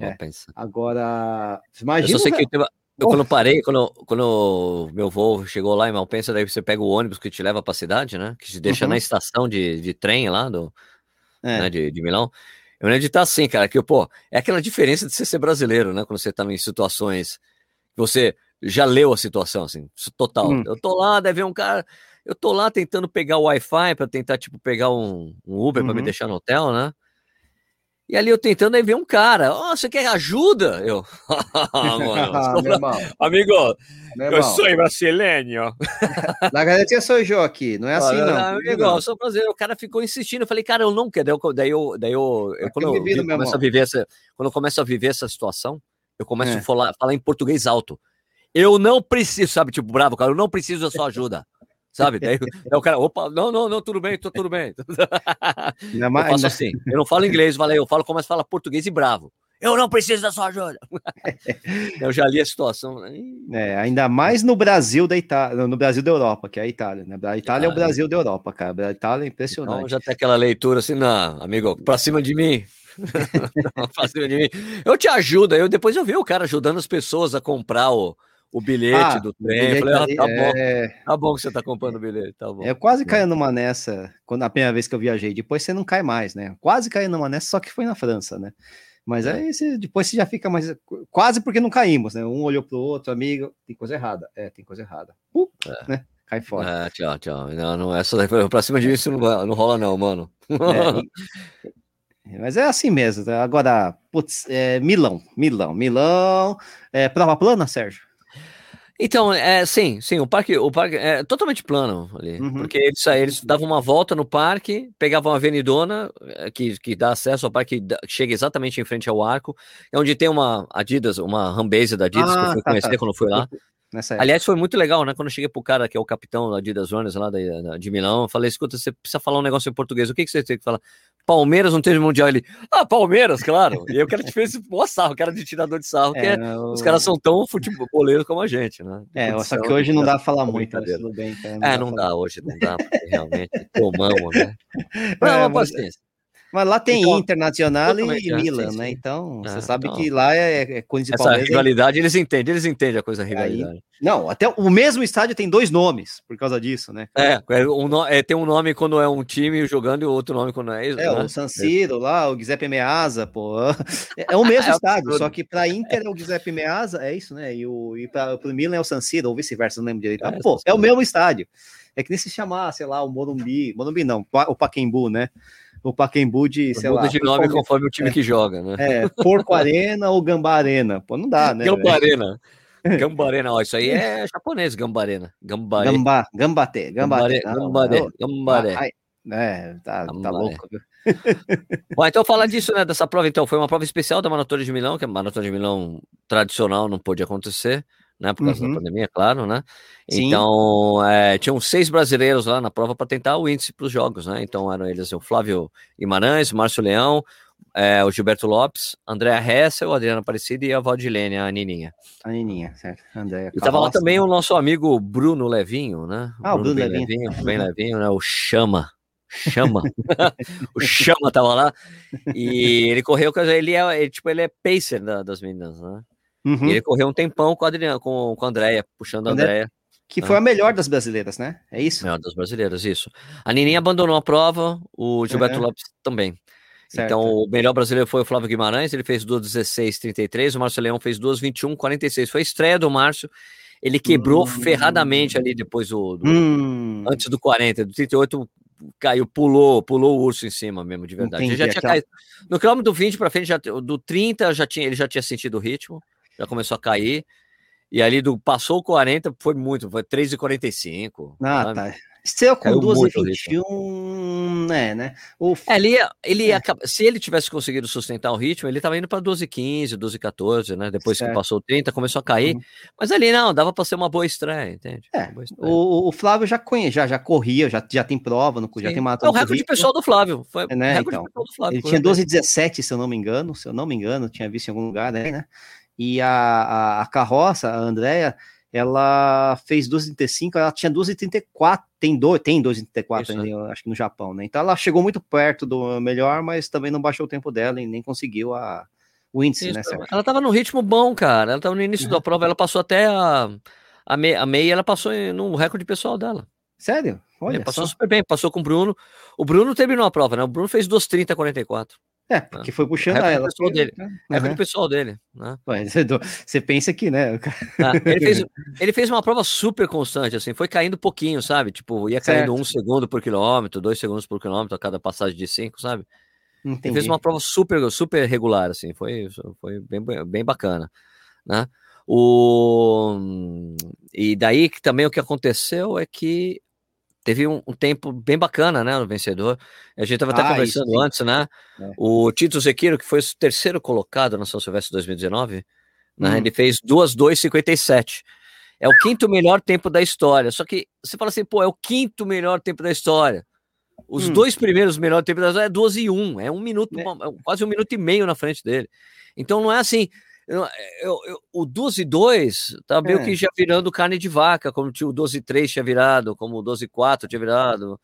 É. Agora, imagina. Eu só sei que eu, eu, quando parei, quando, quando meu voo chegou lá em Malpensa, daí você pega o ônibus que te leva para a cidade, né? Que te deixa uhum. na estação de, de trem lá do, é. né, de, de Milão. Eu lembro de estar assim, cara, que, pô, é aquela diferença de você ser brasileiro, né? Quando você tá em situações você já leu a situação, assim, total. Hum. Eu tô lá, deve ver um cara, eu tô lá tentando pegar o Wi-Fi para tentar, tipo, pegar um, um Uber uhum. para me deixar no hotel, né? E ali eu tentando aí ver um cara, oh, você quer ajuda? Eu, <laughs> <laughs> Mano, amigo, Meu eu sou brasileiro. <laughs> Na verdade, sou eu aqui, não é assim não. Amigo, não. sou brasileiro. O cara ficou insistindo, eu falei, cara, eu não quero. Daí eu, daí eu, daí eu, eu quando, eu, vi, começo a viver essa, quando eu começo a viver essa situação, eu começo é. a falar, falar em português alto. Eu não preciso, sabe, tipo, bravo, cara, eu não preciso da sua ajuda sabe? Daí, daí, o cara, opa, não, não, não, tudo bem, tô, tudo bem. <laughs> eu faço assim, eu não falo inglês, valeu, eu falo como é que fala português e bravo. Eu não preciso da sua ajuda. <laughs> eu já li a situação. Né? É, ainda mais no Brasil da Itália, no Brasil da Europa, que é a Itália, né? A Itália ah, é o Brasil da Europa, cara. A Itália é impressionante. Então já tem aquela leitura assim, não, amigo, pra cima de mim. <laughs> pra cima de mim. Eu te ajudo. Eu depois eu vi o cara ajudando as pessoas a comprar o, o bilhete ah, do trem. Falei, ah, tá bom. É... Tá bom que você tá comprando o bilhete, tá bom. Eu quase caí numa nessa, quando a primeira vez que eu viajei. Depois você não cai mais, né? Quase caí numa nessa, só que foi na França, né? Mas é. aí você, depois você já fica mais. Quase porque não caímos, né? Um olhou pro outro, amigo, tem coisa errada. É, tem coisa errada. Uh, é. né? Cai fora. É, tchau, tchau. Não, não, essa daí pra cima disso não, não rola, não, mano. É, <laughs> mas é assim mesmo. Tá? Agora, putz, é, Milão, Milão, Milão. É, prova plana, Sérgio? Então, é, sim, sim, o parque, o parque é totalmente plano ali, uhum. porque eles, eles davam uma volta no parque, pegavam a avenidona, é, que, que dá acesso ao parque, que chega exatamente em frente ao arco, é onde tem uma Adidas, uma Rambase da Adidas, ah, que eu fui tá, conhecer tá. quando eu fui lá. Aliás, foi muito legal, né? Quando eu cheguei pro cara que é o capitão da Adidas Runners lá de Milão, eu falei, escuta, você precisa falar um negócio em português, o que, que você tem que falar? Palmeiras não teve mundial. Ele, ah, Palmeiras, claro. E aí o cara te fez mó sarro, o cara de tirador de sarro, é, que é, o... os caras são tão futeboleiros como a gente, né? É, só que hoje não dá pra falar muito, mas tudo bem. Então, não é, não dá, hoje não dá, realmente tomamos, né? <laughs> Mas é, uma paciência. Mas lá tem então, Internacional e Milan, né? Então, você sabe então, que lá é, é coisa de Essa Palmeiras, rivalidade, eles entendem, eles entendem a coisa da rivalidade. Aí, não, até o mesmo estádio tem dois nomes por causa disso, né? É, é, um, é, tem um nome quando é um time jogando e outro nome quando é isso. É, né? o San Siro lá, o Giuseppe Meazza, pô. <laughs> É, é o <laughs> mesmo é estádio, só que para Inter é o Giuseppe Meazza, é isso, né? E, o, e para o Milan é o San Siro, ou vice-versa, não lembro direito. É, pô, é o mesmo estádio. É que nem se chamar, sei lá, o Morumbi, Morumbi não, o Paquembu, né? O Paquembu de, sei Muda lá. de nome conforme o time é, que joga, né? É, Porco Arena ou Gamba Arena. Pô, não dá, né? Gamba <laughs> Arena. Ó, isso aí é japonês, Gamba Arena. Gamba, Gamba, Gambate, Gambate. Gambate, Gambate. É, tá, tá louco. Bom, <laughs> então falar disso, né, dessa prova, então, foi uma prova especial da Maratona de Milão, que a Maratona de Milão tradicional não pôde acontecer, né? Por causa uhum. da pandemia, claro, né? Sim. Então, é, tinham seis brasileiros lá na prova para tentar o índice para os jogos, né? Então eram eles o Flávio Guimarães, o Márcio Leão, é, o Gilberto Lopes, Andréa Hessel, Adriana Aparecida e a Valdilene, a Nininha. A Nininha, certo. Andréa. E tava lá também o nosso amigo Bruno Levinho, né? Ah, o Bruno, Bruno Levinho. Levinho. Bem Levinho, né? O Chama. Chama. <laughs> o Chama tava lá. E ele correu, ele é, ele, tipo, ele é pacer da, das meninas, né? Uhum. ele correu um tempão com a Adriana, com, com a Andrea, puxando a Andrea. Que foi a melhor das brasileiras, né? É isso? Melhor das brasileiras, isso. A Nininha abandonou a prova, o Gilberto uhum. Lopes também. Certo. Então, o melhor brasileiro foi o Flávio Guimarães, ele fez 2,16,33, o Márcio Leão fez 2,21,46. Foi a estreia do Márcio. Ele quebrou hum. ferradamente ali depois do. do hum. Antes do 40, do 38, caiu, pulou, pulou o urso em cima mesmo, de verdade. Entendi, ele já tinha caído. No quilômetro do 20 para frente, já, do 30 já tinha, ele já tinha sentido o ritmo já começou a cair. E ali do passou o 40, foi muito, foi 3,45. Ah, sabe? tá. Se eu com 12,21, né, né? O... É, ele, ele é. se ele tivesse conseguido sustentar o ritmo, ele estava indo para 12,15, 12,14, né? Depois certo. que passou 30, começou a cair. Uhum. Mas ali não, dava para ser uma boa estreia, entende? É, estreia. O, o, Flávio já conhece, já, já corria, já, já tem prova, no, já tem maratona. É o recorde pessoal do Flávio. Foi é, né, então, Flávio, Ele tinha 12,17, se eu não me engano, se eu não me engano, tinha visto em algum lugar, né? E a, a, a carroça, a Andrea, ela fez 2,35, ela tinha 2,34, tem 2, tem 2,34 acho que no Japão, né? Então ela chegou muito perto do melhor, mas também não baixou o tempo dela e nem conseguiu a, o índice, Isso, né? Ela tava no ritmo bom, cara. Ela tava no início uhum. da prova, ela passou até a, a, meia, a meia, ela passou no recorde pessoal dela. Sério? Olha, é, passou só. super bem, passou com o Bruno. O Bruno terminou a prova, né? O Bruno fez 2,30 44. É, porque foi puxando é ela. Pessoal dele. É uhum. pessoal dele. Né? Você pensa que, né? Ah, ele, fez, <laughs> ele fez uma prova super constante, assim, foi caindo pouquinho, sabe? Tipo, ia caindo certo. um segundo por quilômetro, dois segundos por quilômetro a cada passagem de cinco, sabe? Entendi. Ele fez uma prova super, super regular, assim, foi, foi bem, bem bacana, né? O... E daí que também o que aconteceu é que teve um, um, tempo bem bacana, né, no vencedor. A gente estava até ah, conversando antes, né? É. O Tito Zequiro, que foi o terceiro colocado na São Silvestre 2019, né, hum. ele fez 2,2,57. É o quinto melhor tempo da história. Só que você fala assim, pô, é o quinto melhor tempo da história. Os hum. dois primeiros melhores tempos da história é 12 e 1, é um minuto, é. quase um minuto e meio na frente dele. Então não é assim, eu, eu, eu, o 12 2 tá meio é. que já virando carne de vaca, como o 12 3 tinha virado, como o 12 4 tinha virado.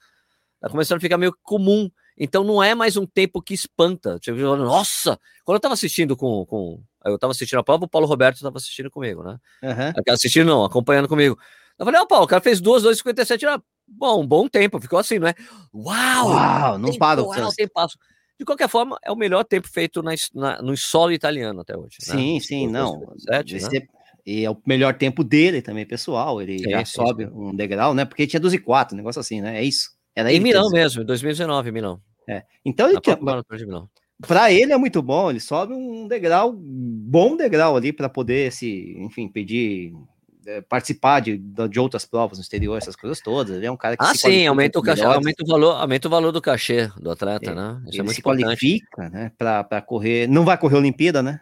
Tá começando a ficar meio comum. Então não é mais um tempo que espanta. Tipo, nossa! Quando eu tava assistindo com. com eu tava assistindo a prova, o Paulo Roberto tava assistindo comigo, né? Uhum. Assistindo, não, acompanhando comigo. Eu falei, ó, oh, Paulo, o cara fez 2, 2,57, era bom, um bom tempo. Ficou assim, não é? Uau! Uau, não para o tempo. De qualquer forma, é o melhor tempo feito na, na, no solo italiano até hoje. Né? Sim, sim, não. Sete, né? E é o melhor tempo dele também, pessoal. Ele sim, já sim, sobe sim. um degrau, né? Porque tinha 12 e 4, um negócio assim, né? É isso. Era em Milão mesmo, em 2019, em Milão. É. Então ele tinha... Para ele é muito bom, ele sobe um degrau, bom degrau ali para poder se, enfim, pedir é, participar de, de outras provas no exterior, essas coisas todas. Ele é um cara que ah, sim, aumenta o cachê, aumenta o valor, aumenta o valor do cachê do atleta, é, né? Isso é muito se qualifica, né, para correr, não vai correr Olimpíada, né?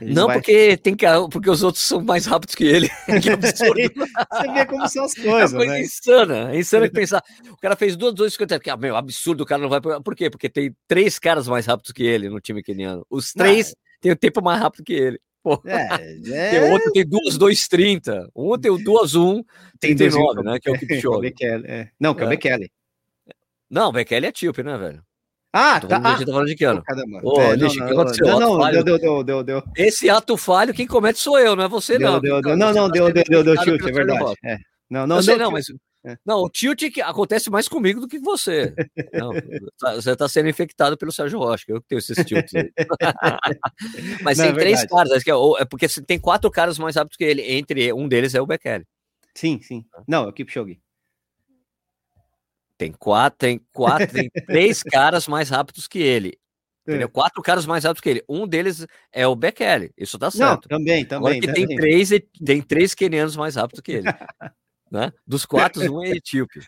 não, vai... porque tem que, porque os outros são mais rápidos que ele. <laughs> que absurdo. <laughs> Você vê como são as coisas, é né? insana, é insano que pensar. O cara fez duas, cinquenta, que ah, meu, absurdo, o cara não vai. Por quê? Porque tem três caras mais rápidos que ele no time keniano. Os três não. têm o tempo mais rápido que ele. Pô. É, <laughs> é... Tem outro tem duas 2,30. Um tem o duas 1, tem 39, né? Que é o Kipchoge. <laughs> é. Não, que é o é. Bekele. Não, o Bekele é tíope, né, velho? Ah, tá. A gente tá falando de que ano? Ô, é, deixa, não, que aconteceu? Não, não, deu, deu, deu, deu, deu. Esse ato falho, quem comete sou eu, não é você, deu, não. Deu, deu, não, não, deu, deu, deu, deu, tilt, é verdade. É. Não, não, não, não, mas é. Não, o tilt acontece mais comigo do que você. Não, tá, você está sendo infectado pelo Sérgio Rocha, eu tenho esses tilts aí. <laughs> Mas não, tem é três caras, acho que é, é porque tem quatro caras mais rápidos que ele, entre um deles é o Bekele. Sim, sim. Não, é o Kipchoge. Tem quatro, tem quatro, tem <laughs> três caras mais rápidos que ele. Entendeu? É. Quatro caras mais rápidos que ele. Um deles é o Bekele. Isso tá certo. Não, também, também. Agora que tem três, tem três quenianos mais rápidos que ele. <laughs> né? Dos quatro, um é <laughs> etíope.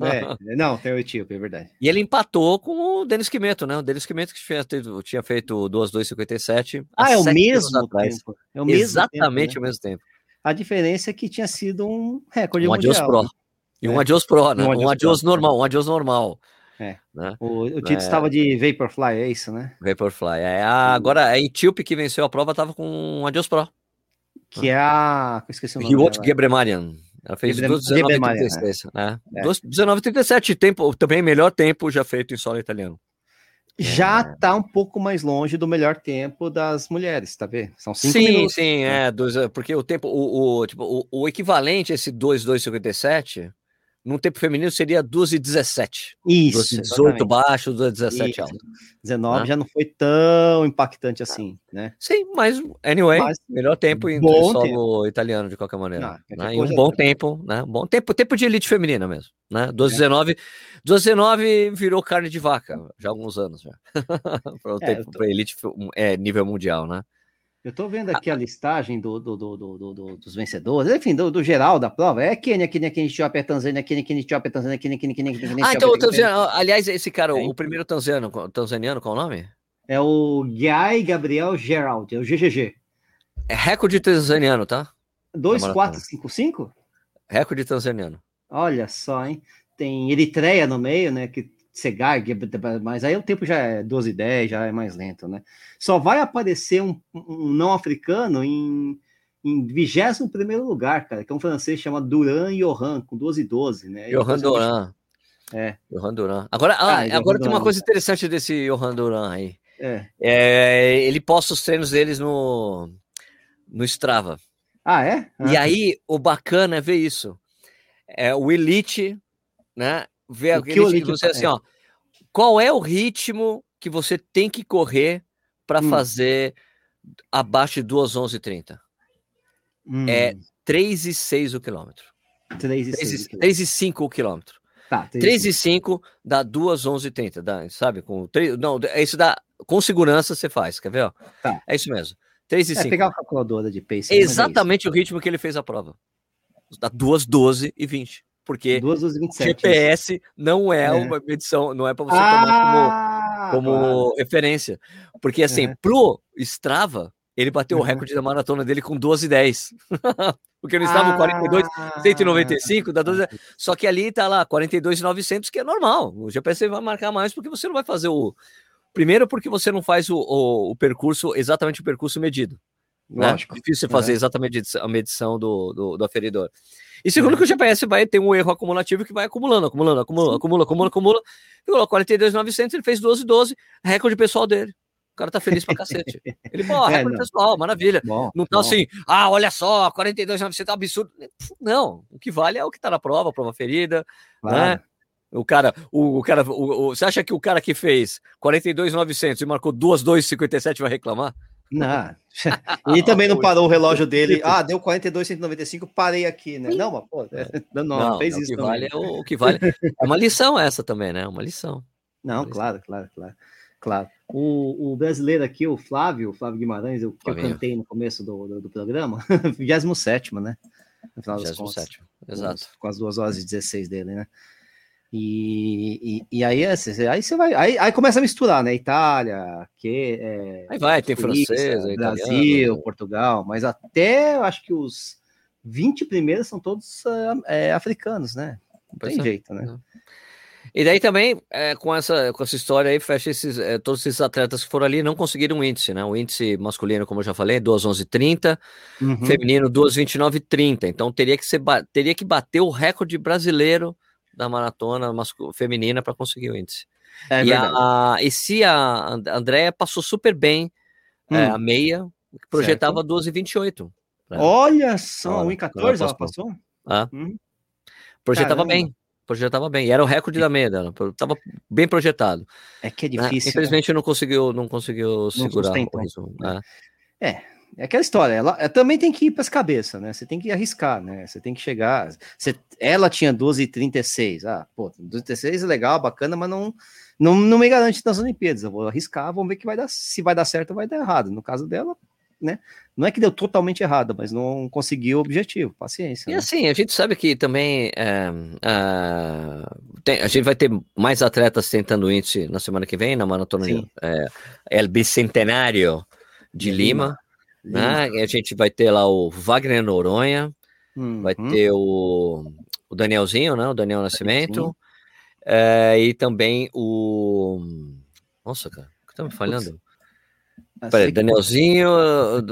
É, não, tem o etíope, é verdade. E ele empatou com o Denis Quimeto, né? O Denis Quimeto que tinha, tinha feito 2,257. Ah, é o mesmo tempo. É o mesmo Exatamente tempo, né? o mesmo tempo. A diferença é que tinha sido um recorde um mundial. Adios Pro. E um é. Adios Pro, né? Um Adios, um adios normal, um Adios normal. É. Né? O, o Tito é. estava de Vaporfly, é isso, né? Vaporfly. É, agora, a Etíope que venceu a prova estava com um Adios Pro. Que é a. Esqueci o nome. Riot Gebremarian. Ela fez 19,36, né? É. 19,37, tempo, também melhor tempo já feito em solo italiano. Já é. tá um pouco mais longe do melhor tempo das mulheres, tá vendo? São cinco sim, minutos. Sim, sim, é, dois, porque o tempo, o, o, tipo, o, o equivalente a esse 2,257 num tempo feminino seria 2 e 17. Isso. 12 18 baixo, 2 e 17 Isso. alto. 19 né? já não foi tão impactante assim, né? Sim, mas anyway, mas, melhor tempo em solo tempo. italiano de qualquer maneira. Não, né? E um bom tempo, né? Bom tempo, tempo de elite feminina mesmo, né? 12 é. 19, 12 19 virou carne de vaca já há alguns anos já. <laughs> para o é, tempo tô... elite é nível mundial, né? Eu estou vendo aqui a listagem do, do, do, do, dos vencedores, enfim, do, geral da prova. É Kenya, Kenya, Kenya, Etiópia, Tanzânia, Kenya, Kenya, Etiópia, Tanzânia, Kenya, Kenya, Kenya, Kenya. Ah, então o Tanzânia, aliás, esse cara, o primeiro tanzaniano, tanzaniano, qual é o nome? É o Guy Gabriel Gerald, é o GGG. É recorde tanzaniano, tá? 2455? Recorde tanzaniano. Olha só, hein? Tem Eritreia no meio, né? Que Segar, mas aí o tempo já é 12 10, já é mais lento, né? Só vai aparecer um, um não africano em, em 21 lugar, cara, que é um francês chamado Duran Johan, com 12 12, né? Johan Duran. É. Johan Duran. Agora, ah, ah agora tem uma coisa interessante desse Johan Duran aí. É. é. ele posta os treinos deles no, no Strava. Ah, é? Ah. E aí, o bacana é ver isso. É, o Elite, né? Ver o que você assim, ó. Qual é o ritmo que você tem que correr para hum. fazer abaixo de 2 11 30? Hum. É 3 e 6 o quilômetro. 3 e 6. 3 e 5 o quilômetro. Tá, 3 e 5 dá 2 11 30, dá, sabe? Com 3, não, é isso dá com segurança você faz, quer ver? Ó? Tá. É isso mesmo. 3 e é, 5. pegar a calculadora de pace. É exatamente é o ritmo que ele fez a prova. Dá 2, 12 e 20. Porque 2, 12, 27, GPS não é, é, uma medição, não é para você ah, tomar como, como claro. referência. Porque assim, é. pro Strava, ele bateu uhum. o recorde da maratona dele com 12 e 10. <laughs> Porque eles estavam ah, 42, 195, dá 12. Só que ali tá lá 42 900, que é normal. O GPS vai marcar mais porque você não vai fazer o Primeiro, porque você não faz o, o, o percurso, exatamente o percurso medido. Né? Lógico. Né? Difícil você fazer é. exatamente a medição do, do, do aferidor. E segundo, é. que o GPS vai ter um erro acumulativo que vai acumulando, acumulando, acumula, Sim. acumula, acumula, acumula. Ficou 42,900, ele fez 12, 12, recorde pessoal dele. O cara tá feliz pra cacete. Ele, pô, <laughs> é, recorde pessoal, maravilha. Bom, não tá bom. assim, ah, olha só, 42,900 é um absurdo. Não, o que vale é o que tá na prova, prova ferida, claro. né? O cara, o, o cara, o, o, você acha que o cara que fez 42,900 e marcou 2,257 vai reclamar? Não. <laughs> E também não parou o relógio dele. <laughs> Ah, deu 42,195, parei aqui, né? Não, mas pô, é, não, não, não, fez não, isso. O que, vale é o, o, que vale é uma lição essa também, né? Uma lição. Não, uma claro, lição. claro, claro, claro. O, o, brasileiro aqui, o Flávio, o Flávio Guimarães, eu, que eu cantei no começo do, do, do programa, <laughs> 27, né? No final 27, das contas. Exato. Com as duas horas e 16 dele, né? E, e, e, aí, assim, aí você vai, aí, aí começa a misturar, né? Itália, que é, aí vai, tem francês, Brasil, italiano. Portugal, mas até acho que os 20 primeiros são todos é, africanos, né? Não tem é. jeito, né? E daí também, é, com, essa, com essa história aí, fecha esses, é, todos esses atletas que foram ali não conseguiram um índice, né? O índice masculino, como eu já falei, 2,11,30, uhum. feminino 2,29,30. Então teria que, ser, teria que bater o recorde brasileiro da maratona feminina para conseguir o índice. É e, a, e se a Andréia passou super bem é, hum. é, a meia, projetava 12,28. Olha só, 1,14 ela passou? Ah. Hum. Projetava Caramba. bem, projetava bem. E era o recorde da meia dela, estava bem projetado. É que é né? difícil. Infelizmente né? não conseguiu, não conseguiu não segurar. Isso, né? É, é aquela história, ela, ela também tem que ir para as cabeças, né? Você tem que arriscar, né? Você tem que chegar. Você, ela tinha 12,36. Ah, pô, 12,36 é legal, bacana, mas não, não, não me garante nas Olimpíadas. Eu vou arriscar, vamos ver que vai dar, se vai dar certo ou vai dar errado. No caso dela, né? Não é que deu totalmente errado, mas não conseguiu o objetivo. Paciência. E né? assim, a gente sabe que também é, é, tem, a gente vai ter mais atletas tentando índice na semana que vem, na maratona é, El Bicentenário de, de Lima. Lima né? a gente vai ter lá o Wagner Noronha, uhum. vai ter o, o, Danielzinho, né? O Daniel Nascimento. É, e também o. Nossa, cara, o que tá me falhando? Peraí, Danielzinho,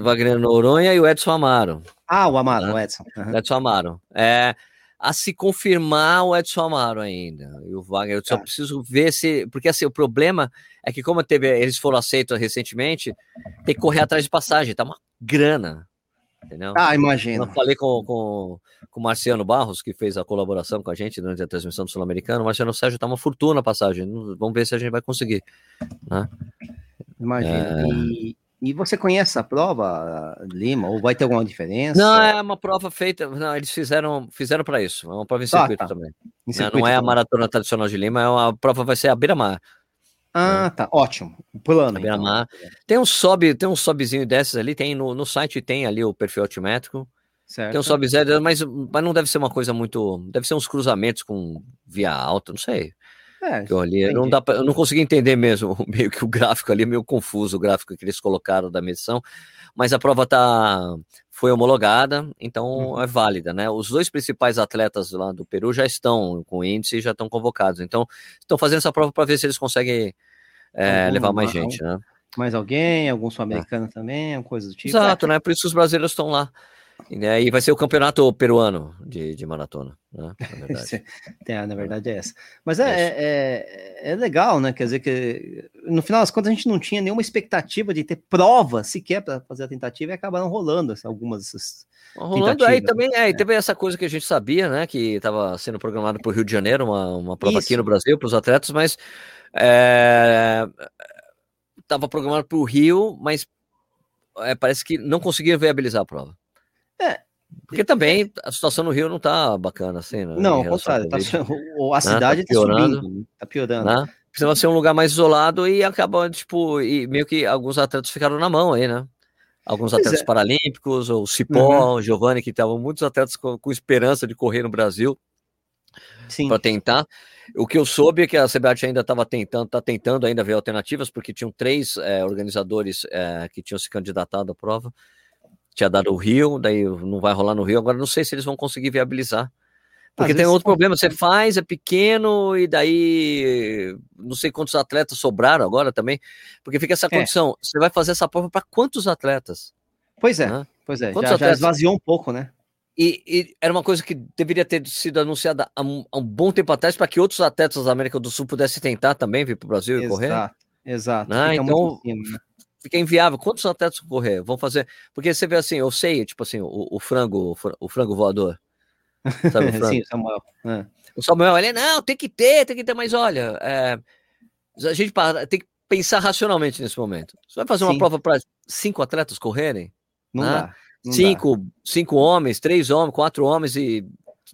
Wagner Noronha e o Edson Amaro. Ah, o Amaro, né? o Edson. Uhum. Edson Amaro. É, a se confirmar o Edson Amaro ainda. E o Wagner, eu só tá. preciso ver se. Porque assim, o problema é que, como teve, eles foram aceitos recentemente, tem que correr atrás de passagem, tá uma grana. Entendeu? Ah, imagina. Eu falei com, com, com o Marciano Barros, que fez a colaboração com a gente durante a transmissão do Sul-Americano. O Marciano Sérgio tá uma fortuna a passagem. Vamos ver se a gente vai conseguir. Né? Imagina. É... E, e você conhece a prova, Lima? Ou vai ter alguma diferença? Não, é uma prova feita. Não, eles fizeram fizeram para isso. É uma prova em tá, circuito tá. também. Em circuito não, é a maratona tradicional de Lima, é uma prova vai ser a beira-mar. Ah, tá, ótimo. Plano. Então. Tem um sobe, tem um sobezinho desses ali, tem no, no site tem ali o perfil altimétrico. Certo. Tem um sobe zero, mas, mas não deve ser uma coisa muito. Deve ser uns cruzamentos com via alta, não sei. É, eu, ali, não dá pra, eu não consegui entender mesmo, <laughs> meio que o gráfico ali é meio confuso, o gráfico que eles colocaram da medição. mas a prova tá foi homologada, então uhum. é válida, né? Os dois principais atletas lá do Peru já estão com índice e já estão convocados, então estão fazendo essa prova para ver se eles conseguem é, levar mais gente, né? Mais alguém, algum sul-americano é. também, coisa do tipo. Exato, é. né? Por isso os brasileiros estão lá. E aí vai ser o campeonato peruano de, de maratona, né? Na <laughs> verdade. é, na verdade é essa. Mas é, é, é, é, legal, né? Quer dizer que no final das contas a gente não tinha nenhuma expectativa de ter prova sequer para fazer a tentativa e acabaram rolando assim, algumas dessas. Rolando aí também, é, e teve essa coisa que a gente sabia, né? Que estava sendo programado para o Rio de Janeiro, uma, uma prova Isso. aqui no Brasil para os atletas, mas estava programado para o Rio, mas parece que não conseguia viabilizar a prova. É. Porque também a situação no Rio não tá bacana, assim, né? Não, ao contrário, tá, a cidade né? tá, tá piorando, tá subindo, tá piorando. Né? Precisava ser um lugar mais isolado e acabou, tipo, e meio que alguns atletas ficaram na mão aí, né? Alguns pois atletas é. paralímpicos, o Cipó, uhum. o Giovanni, que estavam muitos atletas com, com, esperança de correr no Brasil para tentar. O que eu soube é que a CBAT ainda estava tentando, tá tentando ainda ver alternativas, porque tinham três é, organizadores é, que tinham se candidatado à prova tinha dado o Rio, daí não vai rolar no Rio. Agora não sei se eles vão conseguir viabilizar. Porque Às tem outro problema, você faz, é pequeno, e daí não sei quantos atletas sobraram agora também, porque fica essa é. condição, é. você vai fazer essa prova para quantos atletas? Pois é, né? pois é, quantos já, atletas? já esvaziou um pouco, né? E, e, era uma coisa que deveria ter sido anunciada há um, há um bom tempo atrás para que outros atletas da América do Sul pudessem tentar também vir para o Brasil exato, e correr. Exato, né? Então, né? Fica inviável. Quantos atletas correr? Vão fazer. Porque você vê assim, eu sei, tipo assim, o, o frango, o frango voador. Sabe o <laughs> frango? Sim, Samuel. É. O Samuel, ele, não, tem que ter, tem que ter, mas olha, é, a gente para, tem que pensar racionalmente nesse momento. Você vai fazer Sim. uma prova para cinco atletas correrem? Não né? dá. Não cinco, dá. cinco homens, três homens, quatro homens e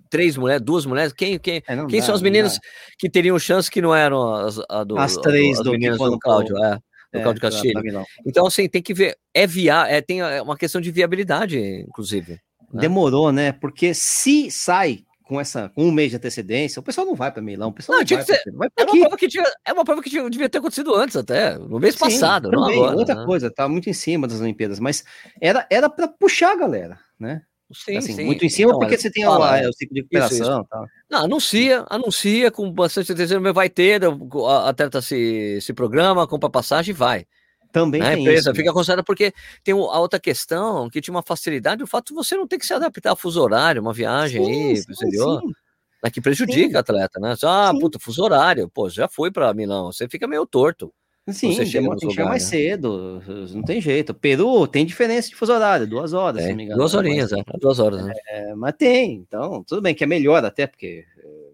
três mulheres, duas mulheres. Quem, quem, é, quem dá, são as meninas que teriam chance que não eram as, do, as três as do meninas do Cláudio? É no é, Cláudio Castilho. Então, assim, tem que ver, é via, é, tem é uma questão de viabilidade, inclusive. Né? Demorou, né? Porque se sai com essa com um mês de antecedência, o pessoal não vai para Milão, o pessoal não, não vai, ser, vai é uma prova que tinha, é uma prova que tinha, devia ter acontecido antes até, no mês Sim, passado, também, não agora. Outra né? coisa, tá muito em cima das Olimpíadas, mas era era para puxar a galera, né? Sim, assim, sim. Muito em cima, então, porque você tem fala, o, o ciclo de recuperação isso, isso. Não, anuncia, anuncia com bastante certeza, vai ter, a atleta se, se programa, compra passagem e vai. Também né? empresa isso. fica considerada porque tem a outra questão que tinha uma facilidade, o fato de você não ter que se adaptar a fuso horário, uma viagem sim, aí pro exterior. Né, que prejudica o atleta, né? Ah, sim. puta, fuso horário, pô, já foi para Milão, você fica meio torto. Sim, você chega tem mais né? cedo, não tem jeito. Peru tem diferença de fuso horário, duas horas, é, engano, Duas horinhas, mas, é, duas horas, né? É, mas tem, então, tudo bem que é melhor até, porque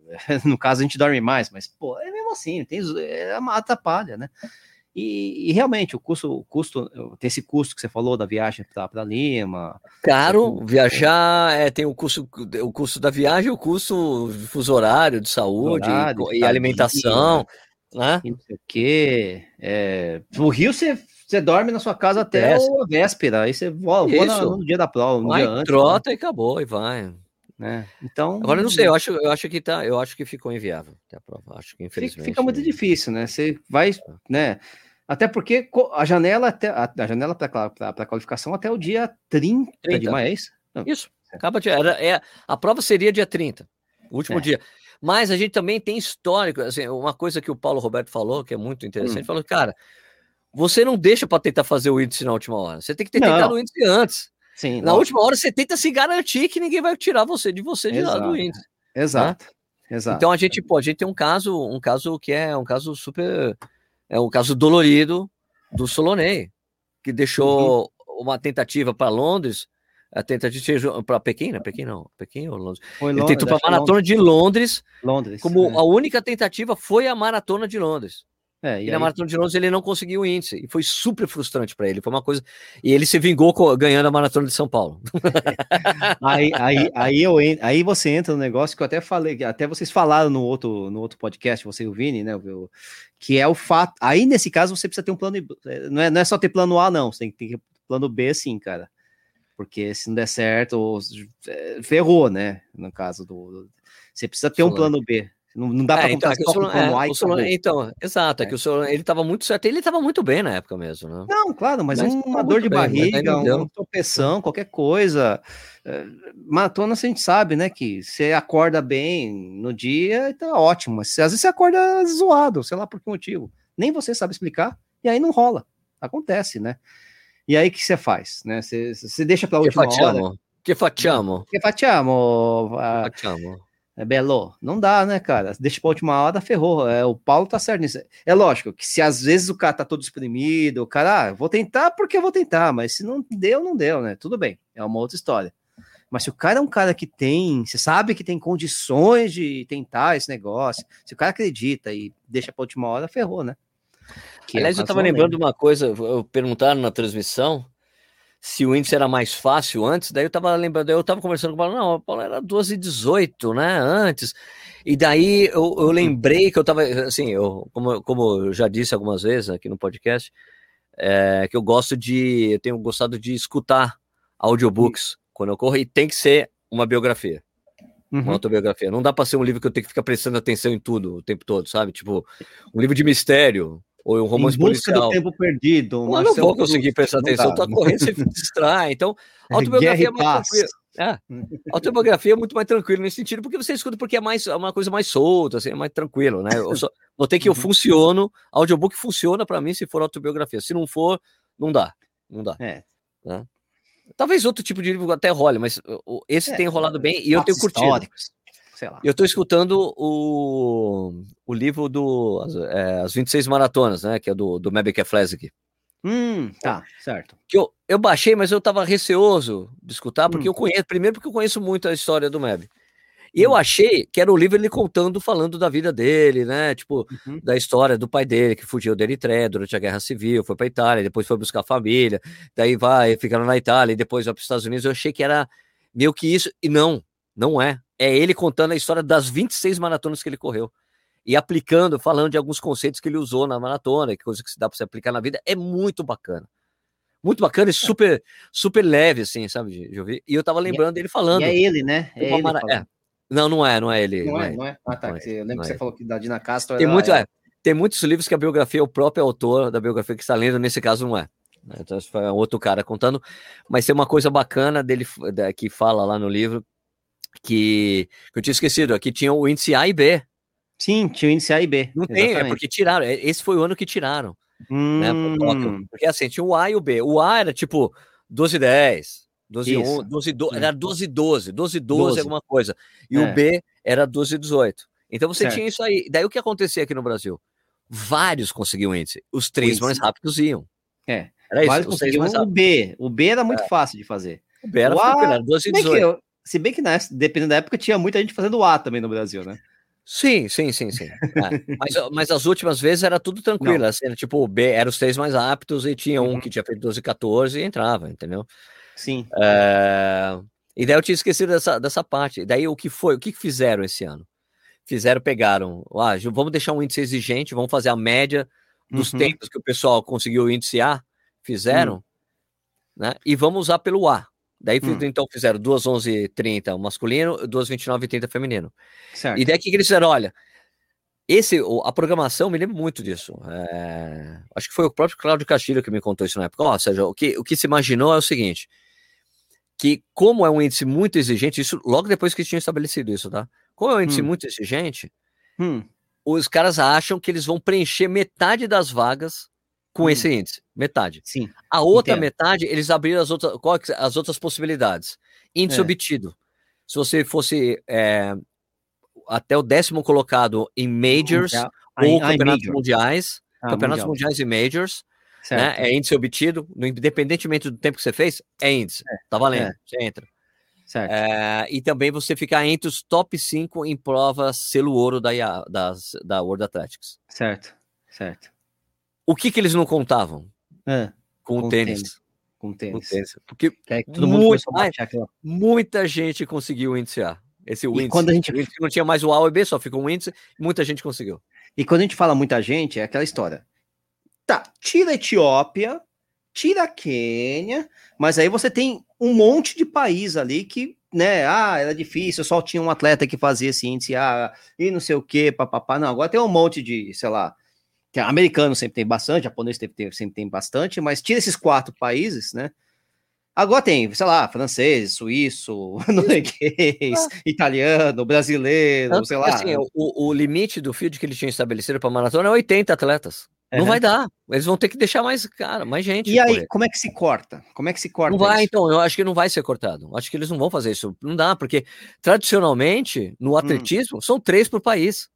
<laughs> no caso a gente dorme mais, mas, pô, é mesmo assim, tem, é atrapalha, né? E, e, realmente o custo, o custo, tem esse custo que você falou da viagem para Lima. Caro, viajar, é, tem o custo, o custo da viagem, o custo de fuso horário, de saúde horário, e, e alimentação, né? não sei o quê. É, no Rio você, você dorme na sua casa até a véspera, aí você voa, voa no, no dia da prova, um dia antes. Trota né? e acabou, e vai. Né? Então, agora eu não sei, eu acho, eu acho que tá, eu acho que ficou inviável a prova. Acho que infelizmente fica, muito difícil, né? Você vai, né? Até porque a janela até a, janela para a qualificação até o dia 30, 30. de maio, é isso? Não. Isso. Acaba de, era, é, a prova seria dia 30, o último é. dia. Mas a gente também tem histórico, assim, uma coisa que o Paulo Roberto falou, que é muito interessante, hum. falou, cara, você não deixa para tentar fazer o índice na última hora. Você tem que ter tentado o índice antes. Sim, na última hora você tenta se garantir que ninguém vai tirar você de você de lá do índice. Exato. Né? Exato. Então a gente, pô, a gente tem um caso, um caso que é um caso super é o caso dolorido do Solonei, que deixou uhum. uma tentativa para Londres, a tentativa para Pequim, né? Pequim não, Pequim ou Londres? Foi Londres Ele tentou para a maratona Londres. de Londres, Londres como é. a única tentativa foi a maratona de Londres. É, e, e na Maratona de Londres ele não conseguiu o índice. E foi super frustrante para ele. Foi uma coisa. E ele se vingou ganhando a Maratona de São Paulo. aí, aí, aí, eu, aí você entra no negócio que eu até falei, até vocês falaram no outro, no outro podcast, você e o Vini, né? Que é o fato. Aí, nesse caso, você precisa ter um plano. Não é, não é só ter plano A, não. Você tem que ter plano B, sim, cara. Porque se não der certo, é, ferrou, né? No caso do. Você precisa ter um plano B. Não, não dá para é, então, é Solon, é, Solon, então, exato, é, que o Solon, ele estava muito certo, ele estava muito bem na época mesmo, né? Não, claro, mas, mas uma dor de bem, barriga, uma tropeção, qualquer coisa. É, maratona a gente sabe, né, que você acorda bem no dia, tá ótimo, mas às vezes você acorda zoado, sei lá por que motivo. Nem você sabe explicar, e aí não rola. Acontece, né? E aí o que você faz, né? Você, você deixa para a última hora. Que facciamo? Que facciamo? Facciamo. É belo. Não dá, né, cara? Deixa pra última hora, ferrou. É, o Paulo tá certo nisso. É lógico que se às vezes o cara tá todo exprimido, o cara, ah, vou tentar porque eu vou tentar, mas se não deu, não deu, né? Tudo bem, é uma outra história. Mas se o cara é um cara que tem, você sabe que tem condições de tentar esse negócio, se o cara acredita e deixa pra última hora, ferrou, né? Que Aliás, é eu tava lembrando uma coisa, perguntaram na transmissão, se o índice era mais fácil antes, daí eu tava lembrando, eu tava conversando com o Paulo, não, o Paulo era 12 e 18, né, antes, e daí eu, eu lembrei que eu tava, assim, eu, como, como eu já disse algumas vezes aqui no podcast, é, que eu gosto de, eu tenho gostado de escutar audiobooks. Quando eu corro, e tem que ser uma biografia, uhum. uma autobiografia, não dá para ser um livro que eu tenho que ficar prestando atenção em tudo o tempo todo, sabe, tipo, um livro de mistério, ou um romance em busca policial. do tempo perdido. Eu não vou conseguir prestar atenção, tá correndo, você distrai. Então, <laughs> autobiografia é muito tranquila. É, autobiografia é muito mais tranquilo nesse sentido, porque você escuta porque é mais é uma coisa mais solta, assim, é mais tranquilo, né? Eu só <laughs> notei que eu uhum. funciono, audiobook funciona para mim se for autobiografia. Se não for, não dá. Não dá. É. Né? Talvez outro tipo de livro até role, mas esse é, tem rolado bem e eu tenho curtido. Históricos sei lá. Eu estou escutando o, o livro do as, é, as 26 maratonas, né? Que é do, do Mebeke Flesig. Hum, tá, certo. Que eu, eu baixei, mas eu estava receoso de escutar, porque hum. eu conheço, primeiro porque eu conheço muito a história do Meb. E eu hum. achei que era o livro ele contando, falando da vida dele, né? Tipo, uhum. da história do pai dele, que fugiu da Eritreia durante a Guerra Civil, foi para Itália, depois foi buscar a família, daí vai, fica na Itália, e depois vai para os Estados Unidos. Eu achei que era meio que isso, e não, não é é ele contando a história das 26 maratonas que ele correu. E aplicando, falando de alguns conceitos que ele usou na maratona, que coisa que se dá para se aplicar na vida, é muito bacana. Muito bacana e super, super leve, assim, sabe, de ouvir. E eu tava é lembrando dele falando. E é ele, né? É ele mara... é. Não, não é, não é ele. Não, não é, é, não é? Ah, tá. Não é, eu lembro que você é. falou que da Dina Castro. Tem, muito, é, tem muitos livros que a biografia, o próprio autor da biografia que está lendo, nesse caso não é. Então, foi outro cara contando, mas tem uma coisa bacana dele que fala lá no livro, que, que eu tinha esquecido, aqui tinha o índice A e B. Sim, tinha o índice A e B. Não exatamente. tem, é porque tiraram. É, esse foi o ano que tiraram. Hum. Né, porque assim, tinha o A e o B. O A era tipo 12 10, 12 1, 12 12, era 12 12, 12 12 alguma coisa. E é. o B era 12 18. Então você certo. tinha isso aí. Daí o que acontecia aqui no Brasil? Vários conseguiam índice. Os três mais rápidos iam. É. Era isso. Vários conseguiam o B. O B era muito é. fácil de fazer. O B era, o A... era 12 18. Se bem que, né, dependendo da época, tinha muita gente fazendo A também no Brasil, né? Sim, sim, sim, sim. <laughs> É. mas, mas as últimas vezes era tudo tranquilo. Assim, tipo, o B era os três mais aptos e tinha um uhum. que tinha feito 12 14 e entrava, entendeu? Sim. É... E daí eu tinha esquecido dessa, dessa parte. Daí o que foi? O que fizeram esse ano? Fizeram, pegaram. Ah, vamos deixar um índice exigente, vamos fazer a média dos uhum. tempos que o pessoal conseguiu o índice A, fizeram, uhum. né? E vamos usar pelo A. Daí hum. então fizeram duas 11 30 o masculino, duas 29 30 feminino. Certo. E daí que eles fizeram, olha, esse, a programação, me lembro muito disso. É, acho que foi o próprio Cláudio Castilho que me contou isso na época. Ou seja, o que, o que se imaginou é o seguinte: que, como é um índice muito exigente, isso logo depois que tinham estabelecido isso, tá? Como é um índice hum. muito exigente, hum. os caras acham que eles vão preencher metade das vagas com hum. esse índice, metade. Sim. A outra entendo. metade, eles abriram as outras, é as outras possibilidades. Índice é. obtido. Se você fosse é, até o décimo colocado em majors ou ah, campeonatos major. mundiais, ah, campeonatos mundial. mundiais e majors, né, é índice obtido, independentemente do tempo que você fez, é índice. É. Tá valendo, é. você entra. Certo. É, e também você ficar entre os top 5 em provas selo ouro da, das, da World Athletics. Certo, certo. O que que eles não contavam? É, com, com o tênis. tênis. Com tênis. Com tênis. Porque muito, aquela... muita gente conseguiu iniciar. Esse índice. Quando a gente... não tinha mais o A ou o B, só ficou um índice, muita gente conseguiu. E quando a gente fala muita gente, é aquela história. Tá, tira a Etiópia, tira a Quênia, mas aí você tem um monte de país ali que né, ah, era difícil, só tinha um atleta que fazia esse índice, ah, e não sei o que, papapá. Não, agora tem um monte de, sei lá, que americano sempre tem bastante, japonês sempre tem bastante, mas tira esses quatro países, né? Agora tem, sei lá, francês, suíço, <laughs> norueguês, ah. italiano, brasileiro, sei lá. Assim, o, o limite do field que eles tinham estabelecido para maratona é 80 atletas. Uhum. Não vai dar. Eles vão ter que deixar mais, cara, mais gente. E aí, como é que se corta? Como é que se corta? Não vai, isso? então. Eu acho que não vai ser cortado. Acho que eles não vão fazer isso. Não dá, porque tradicionalmente, no hum. atletismo, hum. são três por país.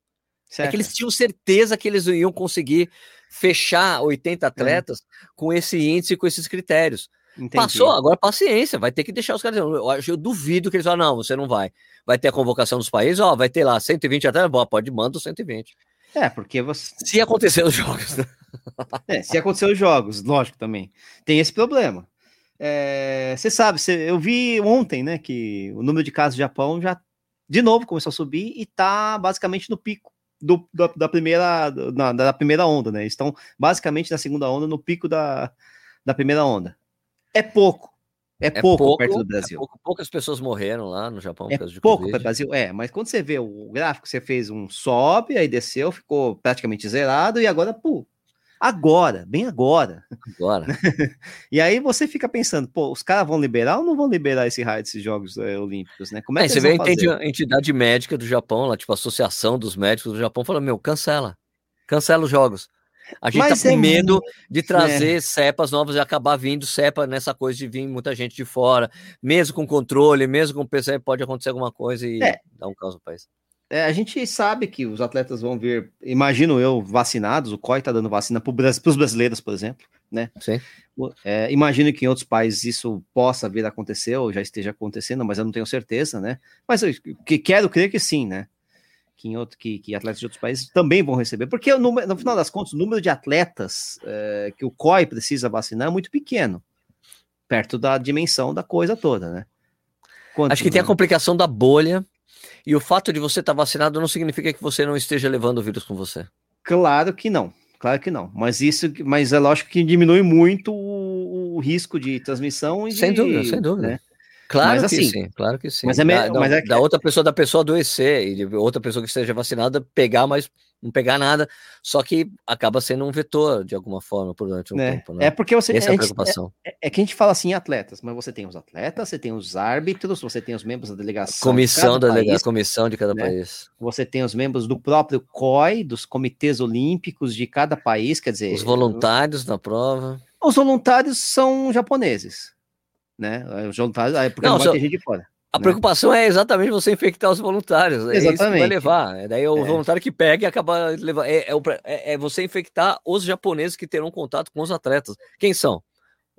Certo. É que eles tinham certeza que eles iam conseguir fechar 80 atletas hum. com esse índice, com esses critérios. Entendi. Passou, agora paciência, vai ter que deixar os caras. Eu, eu duvido que eles falam, não, você não vai. Vai ter a convocação dos países, ó, vai ter lá 120 atletas, boa, pode manda os 120. É, porque você. Se acontecer os jogos. Né? <laughs> é, se acontecer os jogos, lógico também. Tem esse problema. É, você sabe, eu vi ontem, né, que o número de casos no Japão já de novo começou a subir e tá basicamente no pico do, da, da primeira na, da primeira onda, né? Estão basicamente na segunda onda, no pico da, da primeira onda. É pouco. É, é pouco, pouco, perto do é Brasil. É pouco, poucas pessoas morreram lá no Japão é pouco para o Brasil, é, mas quando você vê o gráfico, você fez um sobe, aí desceu, ficou praticamente zerado, e agora, pô, agora, bem agora. Agora. <laughs> e aí você fica pensando, pô, os caras vão liberar ou não vão liberar esse raio desses Jogos é, Olímpicos, né? Como é, é que você vê a entidade médica do Japão, lá, tipo a Associação dos Médicos do Japão, falando, meu, cancela, cancela os jogos. A gente Mas tá com é medo muito... de trazer é. cepas novas e acabar vindo cepa nessa coisa de vir muita gente de fora, mesmo com controle, mesmo com PC, pode acontecer alguma coisa e é. dar um caos no país. É, a gente sabe que os atletas vão vir, imagino eu, vacinados, o COI tá dando vacina para os brasileiros, por exemplo, né? Sim. É, imagino que em outros países isso possa vir a acontecer, ou já esteja acontecendo, mas eu não tenho certeza, né? Mas eu que, quero crer que sim, né? que, em outro, que, que, atletas de outros países também vão receber, porque no, no final das contas, o número de atletas é, que o COI precisa vacinar é muito pequeno, perto da dimensão da coisa toda, né? Quanto, Acho que tem a complicação da bolha, e o fato de você estar tá vacinado não significa que você não esteja levando o vírus com você. Claro que não, claro que não. Mas isso, mas é lógico que diminui muito o, o risco de transmissão. E sem de, dúvida, sem dúvida. Né? Claro mas, que assim, sim, claro que sim. Mas é, me... da, mas é da outra pessoa, da pessoa adoecer e de outra pessoa que esteja vacinada pegar, mas não pegar nada, só que acaba sendo um vetor de alguma forma durante um é, tempo. Né? É porque você Essa é a preocupação. É, é, que a gente fala assim atletas, mas você tem os atletas, você tem os árbitros, você tem os membros da delegação. Comissão de da país, comissão de cada né? país. Você tem os membros do próprio COI, dos comitês olímpicos de cada país, quer dizer. Os voluntários na prova. Os voluntários são japoneses né? Os voluntários, porque não, não vai ter gente de fora. A né? preocupação é exatamente você infectar os voluntários. É exatamente. isso que vai levar. É daí é o é. voluntário que pega e acaba levando. É, é, é, é, você infectar os japoneses que terão contato com os atletas. Quem são?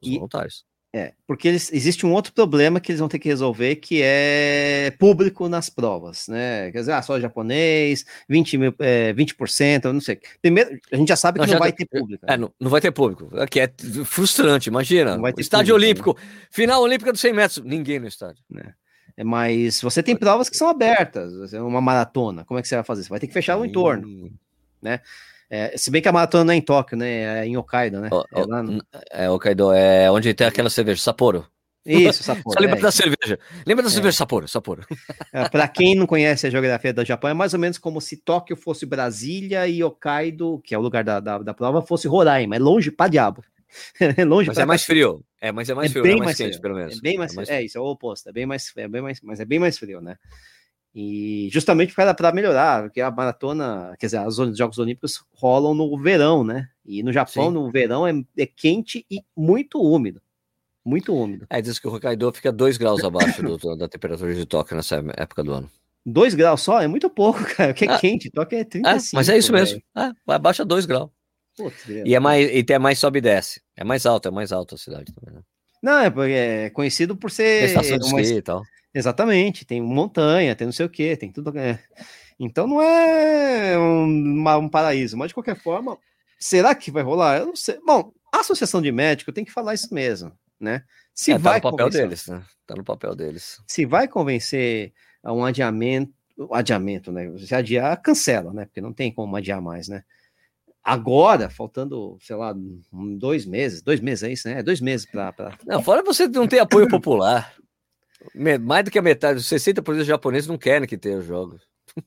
Os e, voluntários. É, porque eles, existe um outro problema que eles vão ter que resolver, que é público nas provas, né? Quer dizer, ah, só japonês, 20%, mil, é, 20% não sei. Primeiro, a gente já sabe que não, não vai ter público. É, né? não, não vai ter público. Que é frustrante, imagina. estádio público, olímpico, né? final olímpica dos 100 metros, ninguém no estádio. Né? É, mas você tem provas que são abertas, uma maratona, como é que você vai fazer? Você vai ter que fechar o entorno, né? É, se bem que a maratona não é em Tóquio, né? É em Hokkaido, né? O, é, lá no... é Hokkaido, é onde tem aquela cerveja, Sapporo. Isso, <laughs> Sapporo. Só lembra é, da cerveja. Lembra da é. cerveja Sapporo, Sapporo. É, Para quem não conhece a geografia do Japão, é mais ou menos como se Tóquio fosse Brasília e Hokkaido, que é o lugar da, da, da prova, fosse Roraima. É longe pra diabo. <laughs> É longe mas é mais frio. É, mas é mais frio, bem mais, mais quente, frio. pelo menos. É bem mais, mais é, isso, é o oposto. É bem mais, é bem mais, mas é bem mais frio, né? E justamente para melhorar, porque a maratona, quer dizer, os Jogos Olímpicos rolam no verão, né? E no Japão, Sim. no verão, é, é, quente e muito úmido. Muito úmido. É, diz que o Hokkaido fica 2 graus abaixo do, da temperatura de Tóquio nessa época do ano. 2 graus só? É muito pouco, <laughs> cara. Que é ah, quente. Tóquio é 35. É, mas é isso mesmo. É, abaixa 2 graus. Putz, e é mais, e é mais sobe e desce. É mais alto, é mais alto a cidade também, né? Não, é, é conhecido por ser. Estação de esqui e tal. Exatamente, tem montanha, tem não sei o que, tem tudo. É. Então não é um, um, paraíso, mas de qualquer forma, será que vai rolar? Eu não sei. Bom, a associação de médicos tem que falar isso mesmo, né? Se é, vai tá no papel convencer, deles, né? Tá no papel deles. Se vai convencer a um adiamento, adiamento, né? Se adiar, cancela, né? Porque não tem como adiar mais, né? Agora, faltando, sei lá, dois meses, dois meses é isso, né? Dois meses para. Pra... <laughs> Não, fora você não ter apoio popular. mais do que a metade, 60% dos japoneses não querem que tenha os jogos.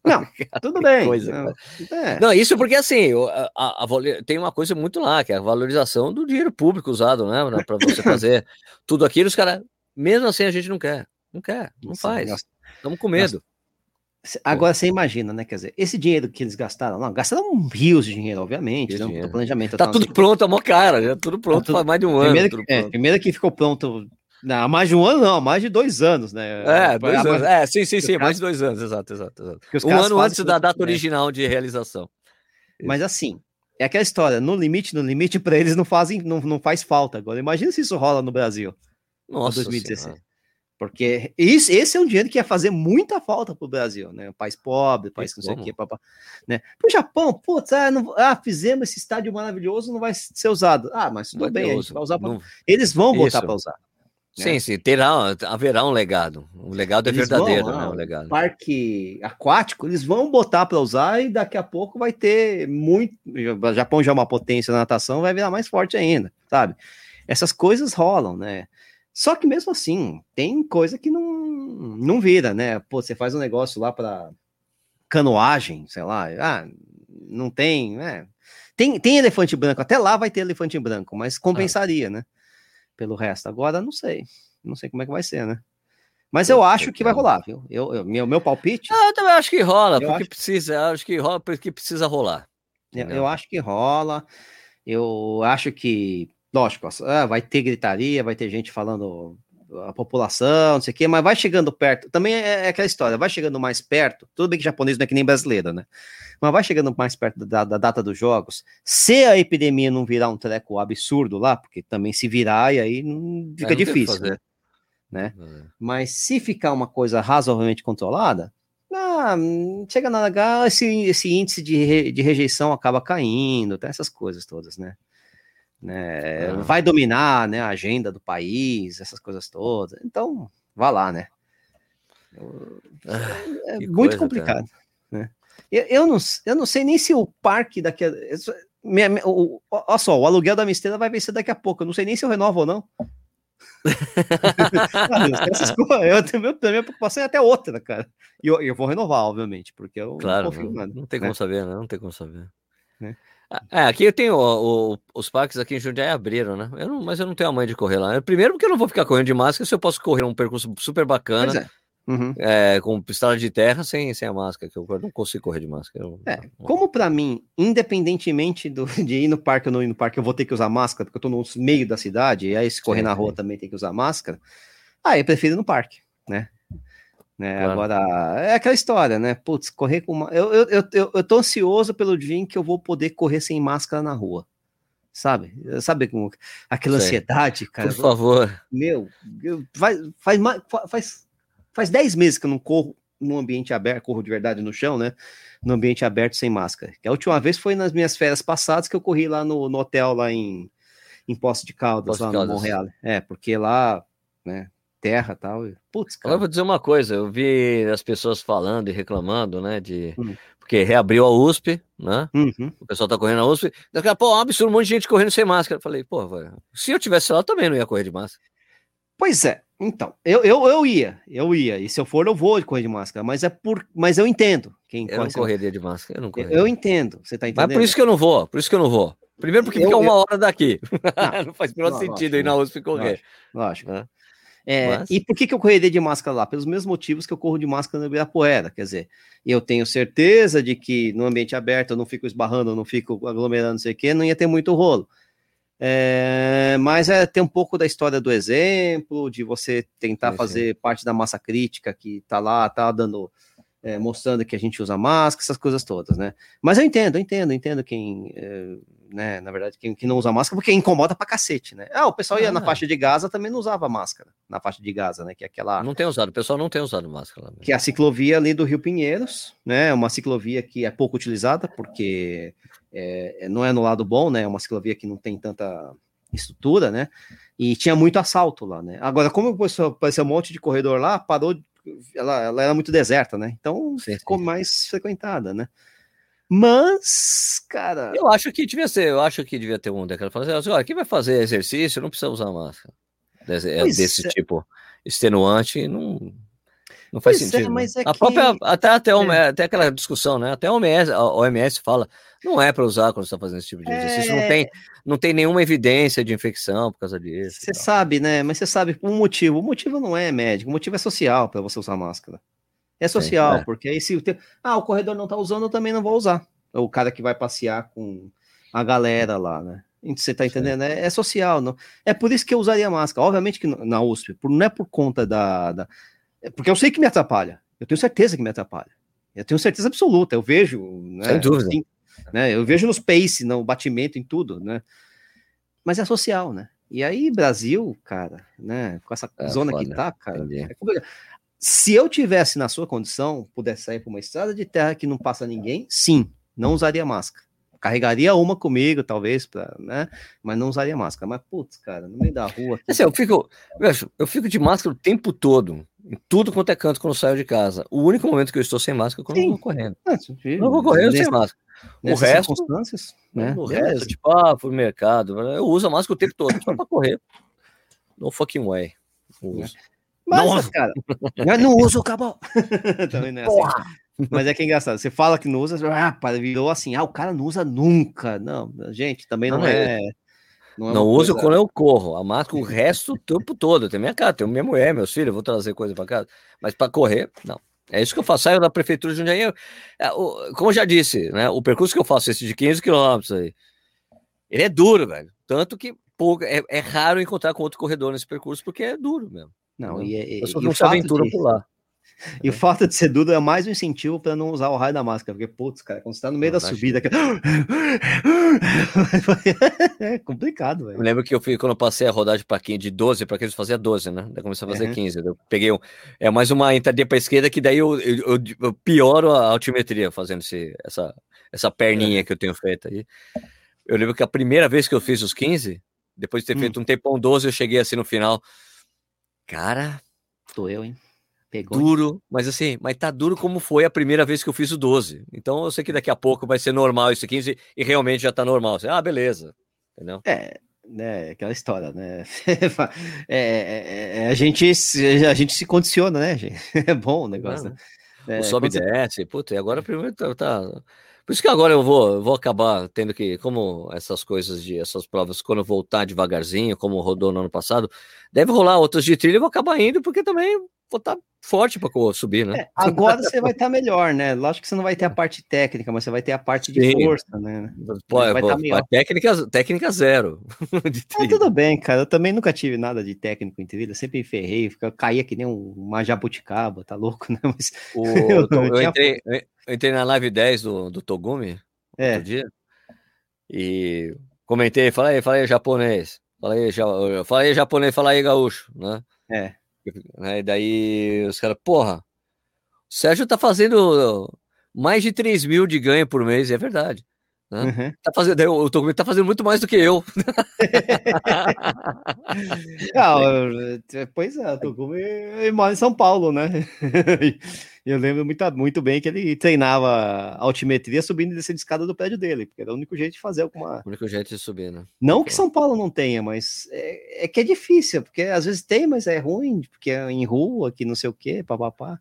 Não, <laughs> tudo bem. Coisa, não. É. não. isso porque assim, a, a, a, tem uma coisa muito lá, que é a valorização do dinheiro público usado, né? Para você <coughs> fazer tudo aquilo, os caras, mesmo assim, a gente não quer. Não quer, não faz. Estamos com medo. Agora você imagina, né? Quer dizer, esse dinheiro que eles gastaram, não, gastaram rios de dinheiro, obviamente, né, dinheiro. planejamento. Tá tudo pronto, amor, cara, já tudo pronto tá tudo... faz mais de um primeiro ano. Que, é, primeiro que ficou pronto não, há mais de um ano, não, há mais de dois anos, né? É, dois anos. É, sim, sim, sim, mais de dois anos, exato, exato. exato. Um ano antes da data original de realização. Mas assim, é aquela história, no limite, no limite, para eles não fazem, não, não faz falta. Agora, imagina se isso rola no Brasil. Nossa. 2016. Senhora. Porque isso, esse é um dinheiro que ia fazer muita falta para o Brasil, né? Um país pobre, país que não sei o quê, papá, né? Para o Japão, putz, ah, não, ah, fizemos esse estádio maravilhoso, não vai ser usado. Ah, mas tudo bem, a gente vai usar pra... não... Eles vão botar para usar. Né? Sim, sim, terá, haverá um legado. O legado é eles é verdadeiro, vão, né? O legado. Parque aquático, eles vão botar para usar e daqui a pouco vai ter muito. O Japão já é uma potência na natação, vai virar mais forte ainda, sabe? Essas coisas rolam, né? Só que mesmo assim, tem coisa que não, não vira, né? Pô, você faz um negócio lá para canoagem, sei lá, ah, não tem, né? Tem, tem elefante branco, até lá vai ter elefante branco, mas compensaria, ah. né? pelo resto. Agora, não sei. Não sei como é que vai ser, né? Mas eu acho que vai rolar, viu? Eu, eu meu, meu palpite. Ah, eu também acho que rola, porque acho... precisa, acho que rola porque precisa rolar. Eu, eu, acho que rola. Eu acho que, lógico, ah, vai ter gritaria, vai ter gente falando a população, não sei o quê, mas vai chegando perto. Também é, é aquela história, vai chegando mais perto. Tudo bem que japonês não é que nem brasileiro, né? Mas vai chegando mais perto da, da, data dos jogos. Se a epidemia não virar um treco absurdo lá, porque também se virar, e aí não fica é, não difícil, né? né? É. Mas se ficar uma coisa razoavelmente controlada, ah, chega na H, esse, esse índice de, re, de rejeição acaba caindo, tem essas coisas todas, né? Né? Ah. Vai dominar né, a agenda do país, essas coisas todas. Então, vá lá, né? Ah, é muito complicado. Né? Eu, eu, não, eu não sei nem se o parque daqui a. Minha, minha, o, olha só, o aluguel da Misteira vai vencer daqui a pouco. Eu não sei nem se eu renovo ou não. <laughs> ah, eu, eu, minha preocupação é até outra, cara. E eu, eu vou renovar, obviamente, porque eu claro, não, não, não tem né? como saber, né? Não tem como saber. Né? É, aqui eu tenho o, o, os parques aqui em Jundiaí abriram, né? Eu não, mas eu não tenho a mãe de correr lá. Primeiro porque eu não vou ficar correndo de máscara, se eu posso correr um percurso super bacana. É. Uhum. É, com pistola de terra sem, sem a máscara, que eu não consigo correr de máscara. Eu, é, como para mim, independentemente do, <laughs> de ir no parque ou não ir no parque, eu vou ter que usar máscara, porque eu tô no meio da cidade, e aí se correr sim, na rua sim. também tem que usar máscara. Ah, eu prefiro ir no parque, né? Né? Claro. Agora, é aquela história, né? Putz, correr com uma. Eu, eu, eu, eu tô ansioso pelo dia em que eu vou poder correr sem máscara na rua. Sabe? Sabe como aquela Sei. ansiedade, cara? Por favor. Meu, faz, faz, faz, faz 10 meses que eu não corro num ambiente aberto, corro de verdade no chão, né? No ambiente aberto sem máscara. A última vez foi nas minhas férias passadas que eu corri lá no, no hotel, lá em, em Poço de Caldas, Poço lá de Caldas. no Montreal. É, porque lá, né? Terra tal. Putz, cara. Eu vou dizer uma coisa, eu vi as pessoas falando e reclamando, né, de... Hum. Porque reabriu a USP, né? Uhum. O pessoal tá correndo na USP. Daqui a pouco, um absurdo, um monte de gente correndo sem máscara. Eu falei, pô, se eu tivesse lá, eu também não ia correr de máscara. Pois é, então, eu, eu, eu ia, eu ia, e se eu for, eu vou correr de máscara, mas é por, mas eu entendo. Quem eu não correria de máscara, eu não correria. Eu, entendo, você tá entendendo? Mas por isso que eu não vou, por isso que eu não vou. Primeiro porque eu, fica uma eu... hora daqui. Não, <laughs> não faz o menor sentido lógico, ir na USP correr. Lógico. lógico. É. É, Mas... E por que, que eu correria de máscara lá? Pelos mesmos motivos que eu corro de máscara no Ibirapuera. Quer dizer, eu tenho certeza de que no ambiente aberto eu não fico esbarrando, eu não fico aglomerando, não sei o quê, não ia ter muito rolo. É, mas é ter um pouco da história do exemplo, de você tentar sim, fazer parte da massa crítica que tá lá, tá dando, é, mostrando que a gente usa máscara, essas coisas todas, né? Mas eu entendo, eu entendo, eu entendo quem é, né? Na verdade, quem, quem não usa máscara, porque incomoda pra cacete, né? Ah, o pessoal ia ah, na faixa de Gaza também não usava máscara, na faixa de Gaza, né? Que é aquela. Não tem usado, o pessoal não tem usado máscara. Que é a ciclovia ali do Rio Pinheiros, né? Uma ciclovia que é pouco utilizada, porque é, não é no lado bom, né? É uma ciclovia que não tem tanta estrutura, né? E tinha muito assalto lá, né? Agora, como apareceu um monte de corredor lá, parou. Ela, ela era muito deserta, né? Então ficou mais frequentada, né? Mas, cara. Eu acho que devia ser, eu acho que devia ter um decreto falando assim: olha, quem vai fazer exercício não precisa usar máscara. Desse, é, desse é. tipo. extenuante, não, não faz pois é, sentido. É, mas é a que... própria, até, até, é. até aquela discussão, né? Até a OMS, a OMS fala, não é para usar quando você está fazendo esse tipo de exercício. Não, tem, não tem nenhuma evidência de infecção por causa disso. Você sabe, né? Mas você sabe um motivo. O motivo não é médico, o motivo é social para você usar máscara. É social, é. porque aí se o te... ah, o corredor não está usando, eu também não vou usar. O cara que vai passear com a galera lá, né? Você está entendendo? É, é, social, não? É por isso que eu usaria máscara. Obviamente que na USP, não é por conta da, da é porque eu sei que me atrapalha. Eu tenho certeza que me atrapalha. Eu tenho certeza absoluta. Eu vejo. Né, Sem dúvida. Assim, né, eu vejo nos pace, no batimento, em tudo, né? Mas é social, né? E aí, Brasil, cara, né? Com essa é, zona foda, que tá, cara. É Se eu tivesse na sua condição, pudesse sair por uma estrada de terra que não passa ninguém, sim, não usaria máscara. Carregaria uma comigo, talvez, pra, né? Mas não usaria máscara. Mas, putz, cara, no meio da rua. Aqui, assim, eu, fico, eu fico de máscara o tempo todo. Em tudo quanto é canto quando eu saio de casa. O único momento que eu estou sem máscara é quando Sim. eu vou correndo. É, eu vou correndo sem máscara. O resto, né? O resto, tipo, ah, fui no mercado. Eu uso a máscara o tempo todo, só pra correr. No fucking way. Uso. Mas, Nossa. cara, eu não uso o cabo. Também não é assim. Mas é que é engraçado. Você fala que não usa, ah, virou assim, ah, o cara não usa nunca. Não, gente, também não, não é. é não, é não uso coisa... quando eu corro. A máscara o resto o tempo todo. Tem minha casa, tem minha mulher, meus filhos, vou trazer coisa para casa. Mas para correr, não. É isso que eu faço. Saio da prefeitura de Jundiaí. É, como eu já disse, né? O percurso que eu faço, esse de 15 quilômetros aí, ele é duro, velho. Tanto que pouco, é, é, raro encontrar com outro corredor nesse percurso, porque é duro mesmo. Não, né? e, e, e não se aventura de... por lá. E o fato de ser duro é mais um incentivo para não usar o raio da máscara, porque, putz, cara, quando você tá no meio não, da subida. Que... <laughs> é complicado, velho. Eu lembro que eu fui, quando eu passei a rodagem para de 12 para 15, fazia 12, né? Daí comecei a fazer uhum. 15. Eu peguei um, é mais uma entradinha para esquerda que daí eu, eu, eu, pioro a altimetria fazendo esse, essa, essa perninha uhum. que eu tenho feito aí. Eu lembro que a primeira vez que eu fiz os 15, depois de ter hum. feito um tempão 12, eu cheguei assim no final. Cara. Tô eu, hein? Pegou. Duro, mas assim, mas tá duro como foi a primeira vez que eu fiz o 12. Então eu sei que daqui a pouco vai ser normal esse 15 e realmente já tá normal. Ah, beleza. Entendeu? É, né, aquela história, né? <laughs> É, é, é, a, gente, a gente se condiciona, né, gente? <laughs> É bom o negócio, né? É, o sobe e desce, puta, e agora primeiro tá, tá, Por isso que agora eu vou, vou acabar tendo que, como essas coisas de essas provas, quando eu voltar devagarzinho, como rodou no ano passado, deve rolar outras de trilha, eu vou acabar indo, porque também vou estar tá forte para subir, né? É, agora <laughs> você vai estar tá melhor, né? Lógico que você não vai ter a parte técnica, mas você vai ter a parte de Sim. força, né? Pô, vai pô, tá técnica, técnica zero. <laughs> é, tudo bem, cara. Eu também nunca tive nada de técnico em trilha, sempre ferrei, caía que nem uma jabuticaba, tá louco, <laughs> né? Mas o, eu, eu, entrei, eu, entrei, na live 10 do, do Togumi é. outro dia e comentei, falei, falei japonês, falei, falei japonês, falei gaúcho, né? É. Né? E daí os caras, porra, o Sérgio tá fazendo mais de 3 mil de ganho por mês, é verdade. Né? Uhum. Tá fazendo, o Togumi tá fazendo muito mais do que eu. Não, <laughs> pois é, o Togumi mora em São Paulo, né? <laughs> eu lembro muito, muito bem que ele treinava altimetria subindo e descendo escada do prédio dele, porque era o único jeito de fazer alguma. O único jeito de subir, né? Não que São Paulo não tenha, mas é, é que é difícil, porque às vezes tem, mas é ruim, porque é em rua, que não sei o quê, papapá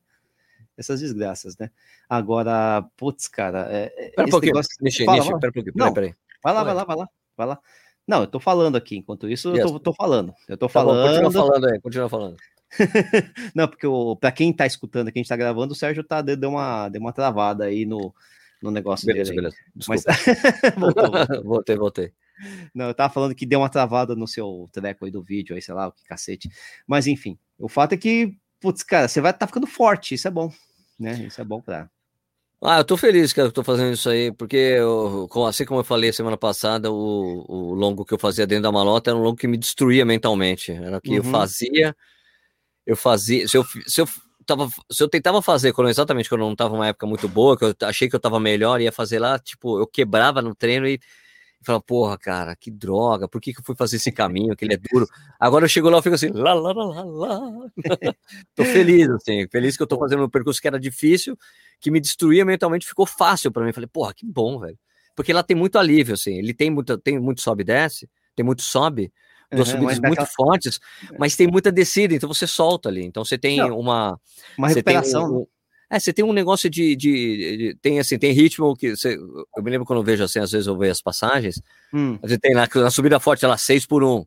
essas desgraças, né? Agora, putz, cara. É, pera um pouquinho, negócio... Nishi, Fala, Nishi, pera um pouquinho, peraí, peraí. Vai lá, vai lá, vai lá, vai lá. Não, eu tô falando aqui, enquanto isso, yes. eu tô, tô, falando. Eu tô tá falando. Bom, continua falando aí, continua falando. <laughs> não, porque para quem tá escutando aqui, a gente tá gravando, o Sérgio tá, deu, uma, deu uma travada aí no, no negócio beleza, dele. Beleza, Mas... <laughs> voltou, voltou. <laughs> voltei, voltei. Não, eu tava falando que deu uma travada no seu treco aí do vídeo, aí, sei lá, o que cacete. Mas enfim, o fato é que, putz, cara, você vai estar tá ficando forte, isso é bom né? Isso é bom para. Ah, eu tô feliz que eu tô fazendo isso aí, porque eu, assim como eu falei semana passada, o, o longo que eu fazia dentro da malota era um longo que me destruía mentalmente. Era o que uhum. eu fazia, eu fazia. Se eu, se eu tava, se eu tentava fazer quando exatamente quando não tava uma época muito boa, que eu achei que eu tava melhor, ia fazer lá, tipo, eu quebrava no treino e fala, porra, cara, que droga, por que, que eu fui fazer esse caminho, que ele é duro? Agora eu chego lá e fico assim, lá, lá, lá, lá, <laughs> tô feliz, assim, feliz que eu tô fazendo um percurso que era difícil, que me destruía mentalmente, ficou fácil para mim. Falei, porra, que bom, velho. Porque lá tem muito alívio, assim, ele tem muito, tem muito sobe e desce, tem muito sobe, duas uhum, subidas muito fortes, mas tem muita descida, então você solta ali. Então você tem Não, uma. Uma recuperação. Um, é, você tem um negócio de, de, de, tem assim, tem ritmo que você, eu me lembro quando eu vejo assim, às vezes eu vejo as passagens, hum. você tem na, na subida forte, ela 6 por 1.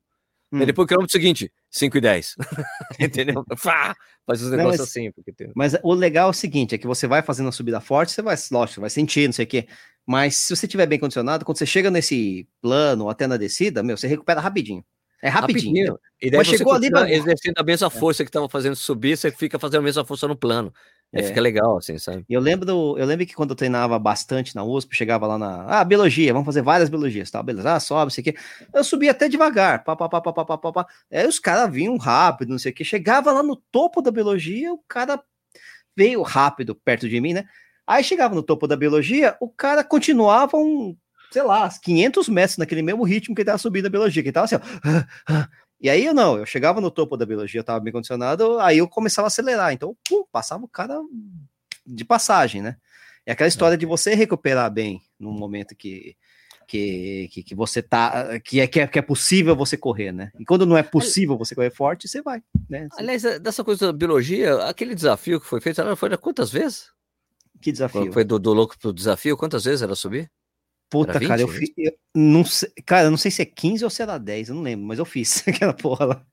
Hum. E depois o quilômetro seguinte, 5 e 10. <laughs> Entendeu? Faz os negócios mas, assim. Porque tem... Mas o legal é o seguinte: é que você vai fazendo a subida forte, você vai, lógico, vai sentir, não sei o quê. Mas se você tiver bem condicionado, quando você chega nesse plano até na descida, meu, você recupera rapidinho. É rapidinho. rapidinho. E daí Mas chegou ali pra... exercendo a mesma força que estava fazendo subir, você fica fazendo a mesma força no plano. É, fica legal, assim, sabe? Eu lembro, eu lembro que quando eu treinava bastante na USP, chegava lá na. Ah, biologia, vamos fazer várias biologias, tá? Beleza, ah, sobe, sei o quê. Eu subia até devagar, pá, pá, pá, pá, pá, pá, pá. Aí é, os caras vinham rápido, não sei o quê. Chegava lá no topo da biologia, o cara veio rápido perto de mim, né? Aí chegava no topo da biologia, o cara continuava um sei lá, 500 metros naquele mesmo ritmo que ele tava subindo a biologia, que ele tava assim, ó, <laughs> ah, ah, e aí eu não, eu chegava no topo da biologia, eu tava bem condicionado, aí eu começava a acelerar. Então, pum, passava o cara de passagem, né? É aquela história é. de você recuperar bem no momento que, que, que, que, você tá. Que é, que é, que, é, possível você correr, né? E quando não é possível você correr forte, você vai. Né? Aliás, é, dessa coisa da biologia, aquele desafio que foi feito, foi quantas vezes? Que desafio? Foi do, do louco pro desafio, quantas vezes era subir? Puta, 20, cara, eu fiz. Não sei, cara, eu não sei se é 15 ou se era 10, eu não lembro, mas eu fiz <laughs> aquela porra lá.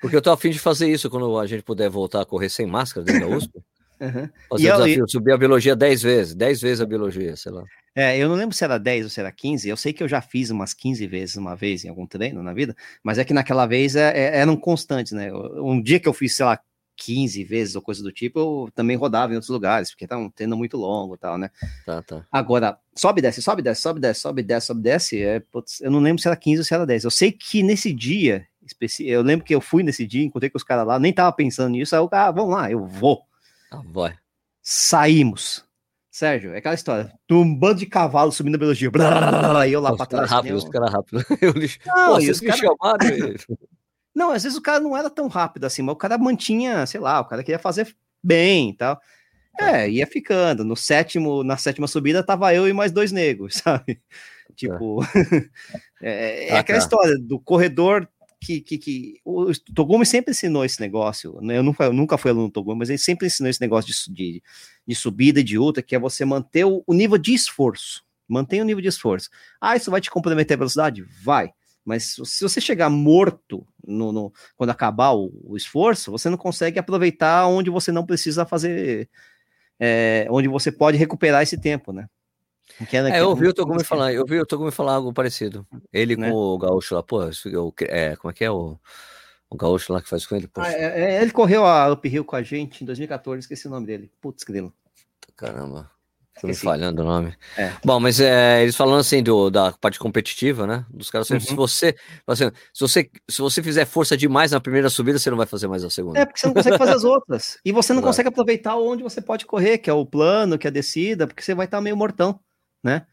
Porque eu tô afim de fazer isso quando a gente puder voltar a correr sem máscara dentro da <laughs> USP. Uhum. Fazer e o desafio, eu, subir a biologia 10 vezes, 10 vezes a biologia, sei lá. É, eu não lembro se era 10 ou se era 15, eu sei que eu já fiz umas 15 vezes uma vez em algum treino na vida, mas é que naquela vez é, é, eram constantes, né? Um dia que eu fiz, sei lá, 15 vezes ou coisa do tipo, eu também rodava em outros lugares, porque tá um treino muito longo e tal, né? Tá, tá. Agora, sobe, desce, sobe, desce, sobe, desce, sobe, desce, sobe, desce, é, putz, eu não lembro se era 15 ou se era 10. Eu sei que nesse dia, eu lembro que eu fui nesse dia, encontrei com os caras lá, nem tava pensando nisso, aí eu, ah, vamos lá, eu vou. Ah, vai. Saímos. Sérgio, é aquela história. Um bando de cavalo subindo a biologia. Blá, e eu lá para trás. Rápido, os caras rápido. Eu <laughs> lixo. Não, Pô, vocês me cara... chamaram. <laughs> Não, às vezes o cara não era tão rápido assim, mas o cara mantinha, sei lá, o cara queria fazer bem e tal. É, ia ficando. No sétimo, na sétima subida tava eu e mais dois negros, <laughs> sabe? Tipo, <laughs> é, é ah, aquela tá. história do corredor que, que, que o Togumi sempre ensinou esse negócio. Né? Eu nunca, eu nunca fui aluno do Togumi, mas ele sempre ensinou esse negócio de, de, de subida e de ultra, que é você manter o, o nível de esforço. Mantém o nível de esforço. Ah, isso vai te comprometer a velocidade? Vai. Mas se você chegar morto no, no quando acabar o, o, esforço, você não consegue aproveitar onde você não precisa fazer, é, onde você pode recuperar esse tempo, né? É, eu ouvi o Togumi falar, eu vi o Togumi falar algo parecido. Ele né? com o Gaúcho lá, pô, eu, é, como é que é o, o Gaúcho lá que faz com ele? Ah, é, é, ele correu a Up Hill com a gente em 2014, esqueci o nome dele. Putz, grilo. Caramba. Tô me falhando o nome. É. Bom, mas é, eles falando assim do, da parte competitiva, né? Dos caras, uhum. se você, assim, se você se você fizer força demais na primeira subida, você não vai fazer mais a segunda. É, porque você não consegue fazer as outras. E você não Exato. consegue aproveitar onde você pode correr, que é o plano, que é a descida, porque você vai estar meio mortão, né?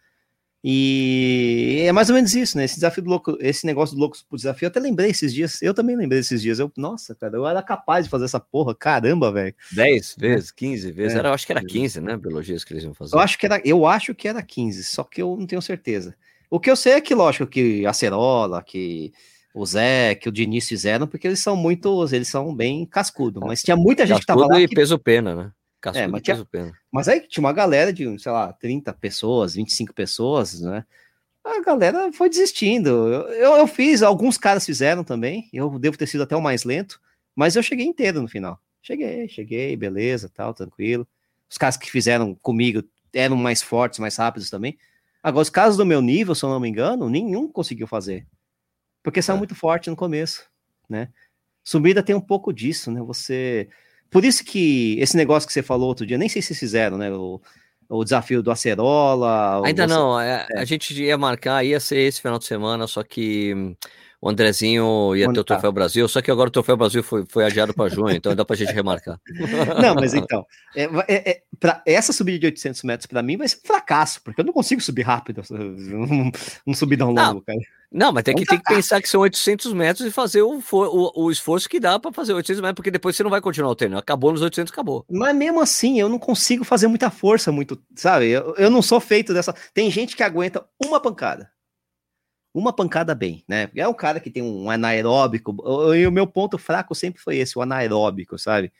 E é mais ou menos isso, né? Esse desafio do louco, esse negócio do louco pro desafio, eu até lembrei esses dias. Eu também lembrei esses dias. Eu, nossa, cara, eu era capaz de fazer essa porra. Caramba, velho. 10 vezes, 15 vezes. É. Era, eu acho que era 15, né? Biologias que eles iam fazer. Eu acho que era, eu acho que era 15, só que eu não tenho certeza. O que eu sei é que, lógico, que a Cerola, que o Zé, que o Diniz fizeram, porque eles são muito, eles são bem cascudo. Mas tinha muita gente cascudo que tava lá. e que... peso pena, né? É, mas, tinha, mas aí tinha uma galera de, sei lá, 30 pessoas, 25 pessoas, né? A galera foi desistindo. Eu, eu, eu, fiz, alguns caras fizeram também. Eu devo ter sido até o mais lento, mas eu cheguei inteiro no final. Cheguei, cheguei, beleza, tal, tranquilo. Os caras que fizeram comigo eram mais fortes, mais rápidos também. Agora, os casos do meu nível, se eu não me engano, nenhum conseguiu fazer. Porque são é. muito forte no começo, né? Subida tem um pouco disso, né? Você por isso que esse negócio que você falou outro dia, nem sei se fizeram, né? O, o desafio do Acerola. Ainda você... não, é, é. a gente ia marcar, ia ser esse final de semana, só que hum, o Andrezinho ia Onde ter o tá? Troféu tá? Brasil, só que agora o Troféu Brasil foi, foi adiado para junho, então dá para a gente remarcar. <laughs> Não, mas então, é, é, é pra, essa subida de 800 metros para mim vai ser um fracasso, porque eu não consigo subir rápido, <laughs> um, um subidão longo, não, cara. Não, mas tem que, tem que pensar que são 800 metros e fazer o, o, o esforço que dá para fazer 800 metros, porque depois você não vai continuar o treino. Acabou nos 800, acabou. Mas mesmo assim, eu não consigo fazer muita força, muito, sabe? Eu, eu não sou feito dessa. Tem gente que aguenta uma pancada. uma pancada bem, né? É um cara que tem um anaeróbico, e o meu ponto fraco sempre foi esse, o anaeróbico, sabe?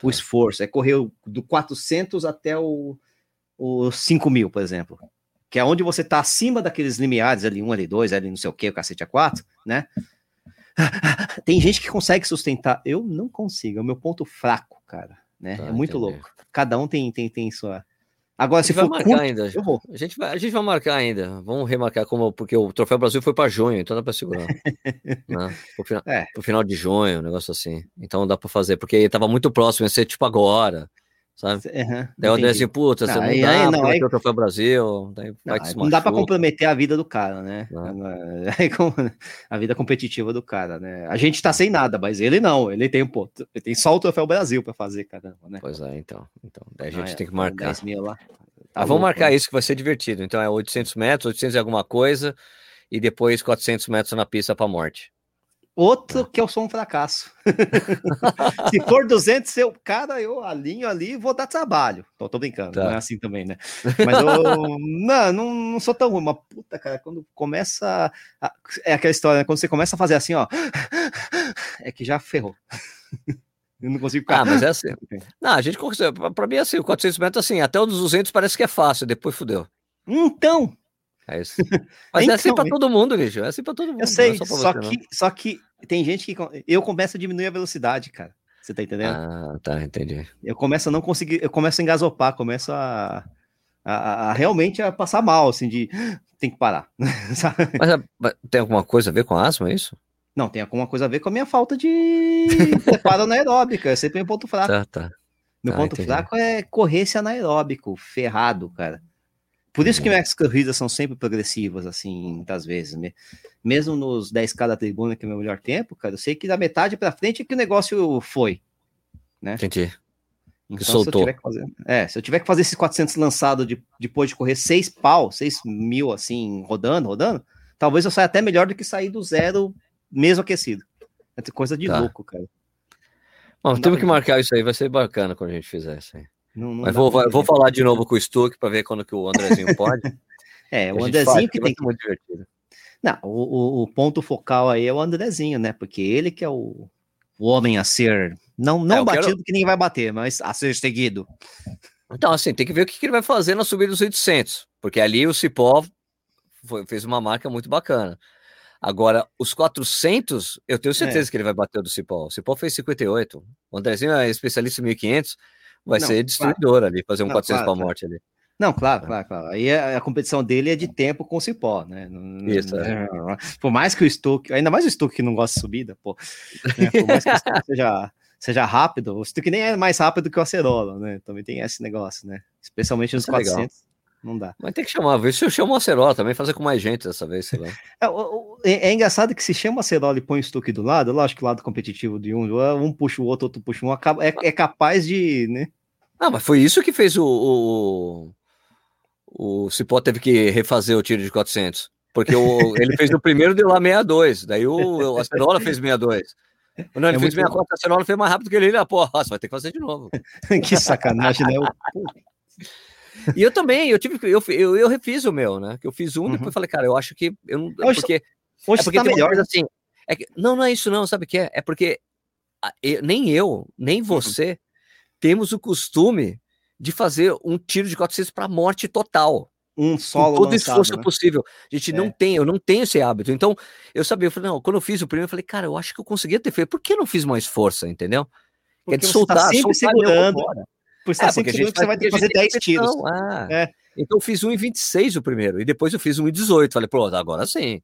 O tá. esforço, é correr do 400 até o, o 5 mil, por exemplo. Que é onde você tá acima daqueles limiares, ali 1, L2, ali não sei o que, o cacete A4, né? <laughs> Tem gente que consegue sustentar, eu não consigo, é o meu ponto fraco, cara, né? Tá, é muito entendi. louco. Cada um tem, tem, tem sua Agora, se for marcar curto, ainda. Eu vou. A gente, vai, a gente vai marcar ainda. Vamos remarcar como porque o Troféu Brasil foi para junho, então dá para segurar. <laughs> né? pro, final, é. pro final de junho, um negócio assim. Então dá para fazer, porque estava muito próximo, ia ser tipo agora. Sabe? Uhum, daí o André assim, puta, você não, aí, dá, aí, não, aí, o Troféu Brasil. Daí não, não dá para comprometer a vida do cara, <laughs> né? A vida competitiva do cara, né? A gente tá sem nada, mas ele não, ele tem, pô, ele tem só o Troféu Brasil para fazer, caramba, né? Pois é, então. então daí a gente ah, tem que marcar. 10 mil lá. Tá ah, vamos marcar né? isso que vai ser divertido. Então é 800 metros, 800 e alguma coisa, e depois 400 metros na pista para morte. Outro que eu sou um fracasso. <laughs> Se for 200, eu, cara, eu alinho ali e vou dar trabalho. Tô, tô brincando, tá. não é assim também, né? Mas eu <laughs> não, não, não sou tão ruim. Mas puta, cara, quando começa. A, é aquela história, né? Quando você começa a fazer assim, ó. <gasps> É que já ferrou. <laughs> Eu não consigo ficar. Ah, mas é assim. Não, a gente consegue. Pra mim é assim, o 400 metros, assim, até os 200 parece que é fácil, depois fudeu. Então. É isso. Mas então, é assim pra todo mundo, bicho. É assim pra todo mundo. Eu sei, é só, só que, só que tem gente que. Eu começo a diminuir a velocidade, cara. Você tá entendendo? Ah, tá, entendi. Eu começo a não conseguir. Eu começo a engasopar, começo a. A, a, realmente a passar mal, assim, de tem que parar. <laughs> mas, mas, tem alguma coisa a ver com asma, é isso? Não, tem alguma coisa a ver com a minha falta de <laughs> preparo anaeróbica. É sempre meu ponto fraco. Tá, tá. Meu ah, ponto entendi. fraco é correr esse anaeróbico, ferrado, cara. Por isso que uhum. minhas corridas são sempre progressivas, assim, muitas vezes. Mesmo nos 10k da tribuna, que é o meu melhor tempo, cara, eu sei que da metade pra frente é que o negócio foi. Né? Entendi. Então, soltou. Se fazer, é, se eu tiver que fazer esses 400 lançados de, depois de correr 6 pau, 6 mil, assim, rodando, rodando, talvez eu saia até melhor do que sair do zero mesmo aquecido. É coisa de tá. louco, cara. Bom, temos que marcar isso aí, vai ser bacana quando a gente fizer isso aí. Não, não Mas vou, vou falar de novo com o Stuck para ver quando que o Andrezinho pode. <laughs> é, o Andrezinho faz, que tem que. Muito divertido. Não, o, o, ponto focal aí é o Andrezinho, né? Porque ele que é o, o homem a ser. Não, não é, batido quero... que ninguém vai bater, mas a ser seguido. Então, assim, tem que ver o que, que ele vai fazer na subida dos 800, porque ali o Cipó foi, fez uma marca muito bacana. Agora, os 400, eu tenho certeza é. que ele vai bater o do Cipó. O Cipó fez 58. O Andrezinho é especialista em 1500, vai não, ser destruidor claro. ali, fazer um não, 400 claro, para morte ali. Não, claro, claro, claro. Aí a, é, a, competição dele é de tempo com o Cipó, né? Isso. É. Por mais que o Stuck, ainda mais o Stuck que não gosta de subida, pô. Né? Por mais que o Stuck seja, seja rápido, o Stuck nem é mais rápido que o Acerola, né? Também tem esse negócio, né? Especialmente nos Isso 400. É legal. Não dá. Mas tem que chamar, ver se eu chamo o Acerola também, fazer com mais gente dessa vez, sei lá. <laughs> É, é, é engraçado que se chama Acerola e põe o Stuck do lado, lógico que o lado competitivo de um, um puxa o outro, outro puxa um, acaba, é, é capaz de, né? Ah, mas foi isso que fez o, o, o Cipó teve que refazer o tiro de 400. Porque o, ele fez o primeiro deu lá 62, daí o, o Acerola fez 62. Não, ele é fez 64, o Acerola fez mais rápido que ele, ah, porra, você vai ter que fazer de novo. <laughs> que sacanagem, né? <laughs> <laughs> E eu também, eu tive eu, eu, eu refiz o meu, né? Que eu fiz um, uhum. depois falei, cara, eu acho que eu não, hoje, porque hoje é porque tá melhor assim. É que, não, não é isso não, sabe o que é? É porque eu, nem eu, nem uhum. você uhum. temos o costume de fazer um tiro de 400 para morte total. Um solo com todo lançado, esforço né? possível. A gente é. não tem, eu não tenho esse hábito. Então, eu sabia, eu falei, não, quando eu fiz o primeiro, eu falei, cara, eu acho que eu conseguia ter feito. Por que não fiz mais força, entendeu? Porque é de soltar, tá sempre soltar segurando. Por estar é, sempre segurando que você vai ter que fazer 10 tiros. Ah, é. Então eu fiz um em 26 o primeiro, e depois eu fiz um em 18. Falei, pronto, agora sim.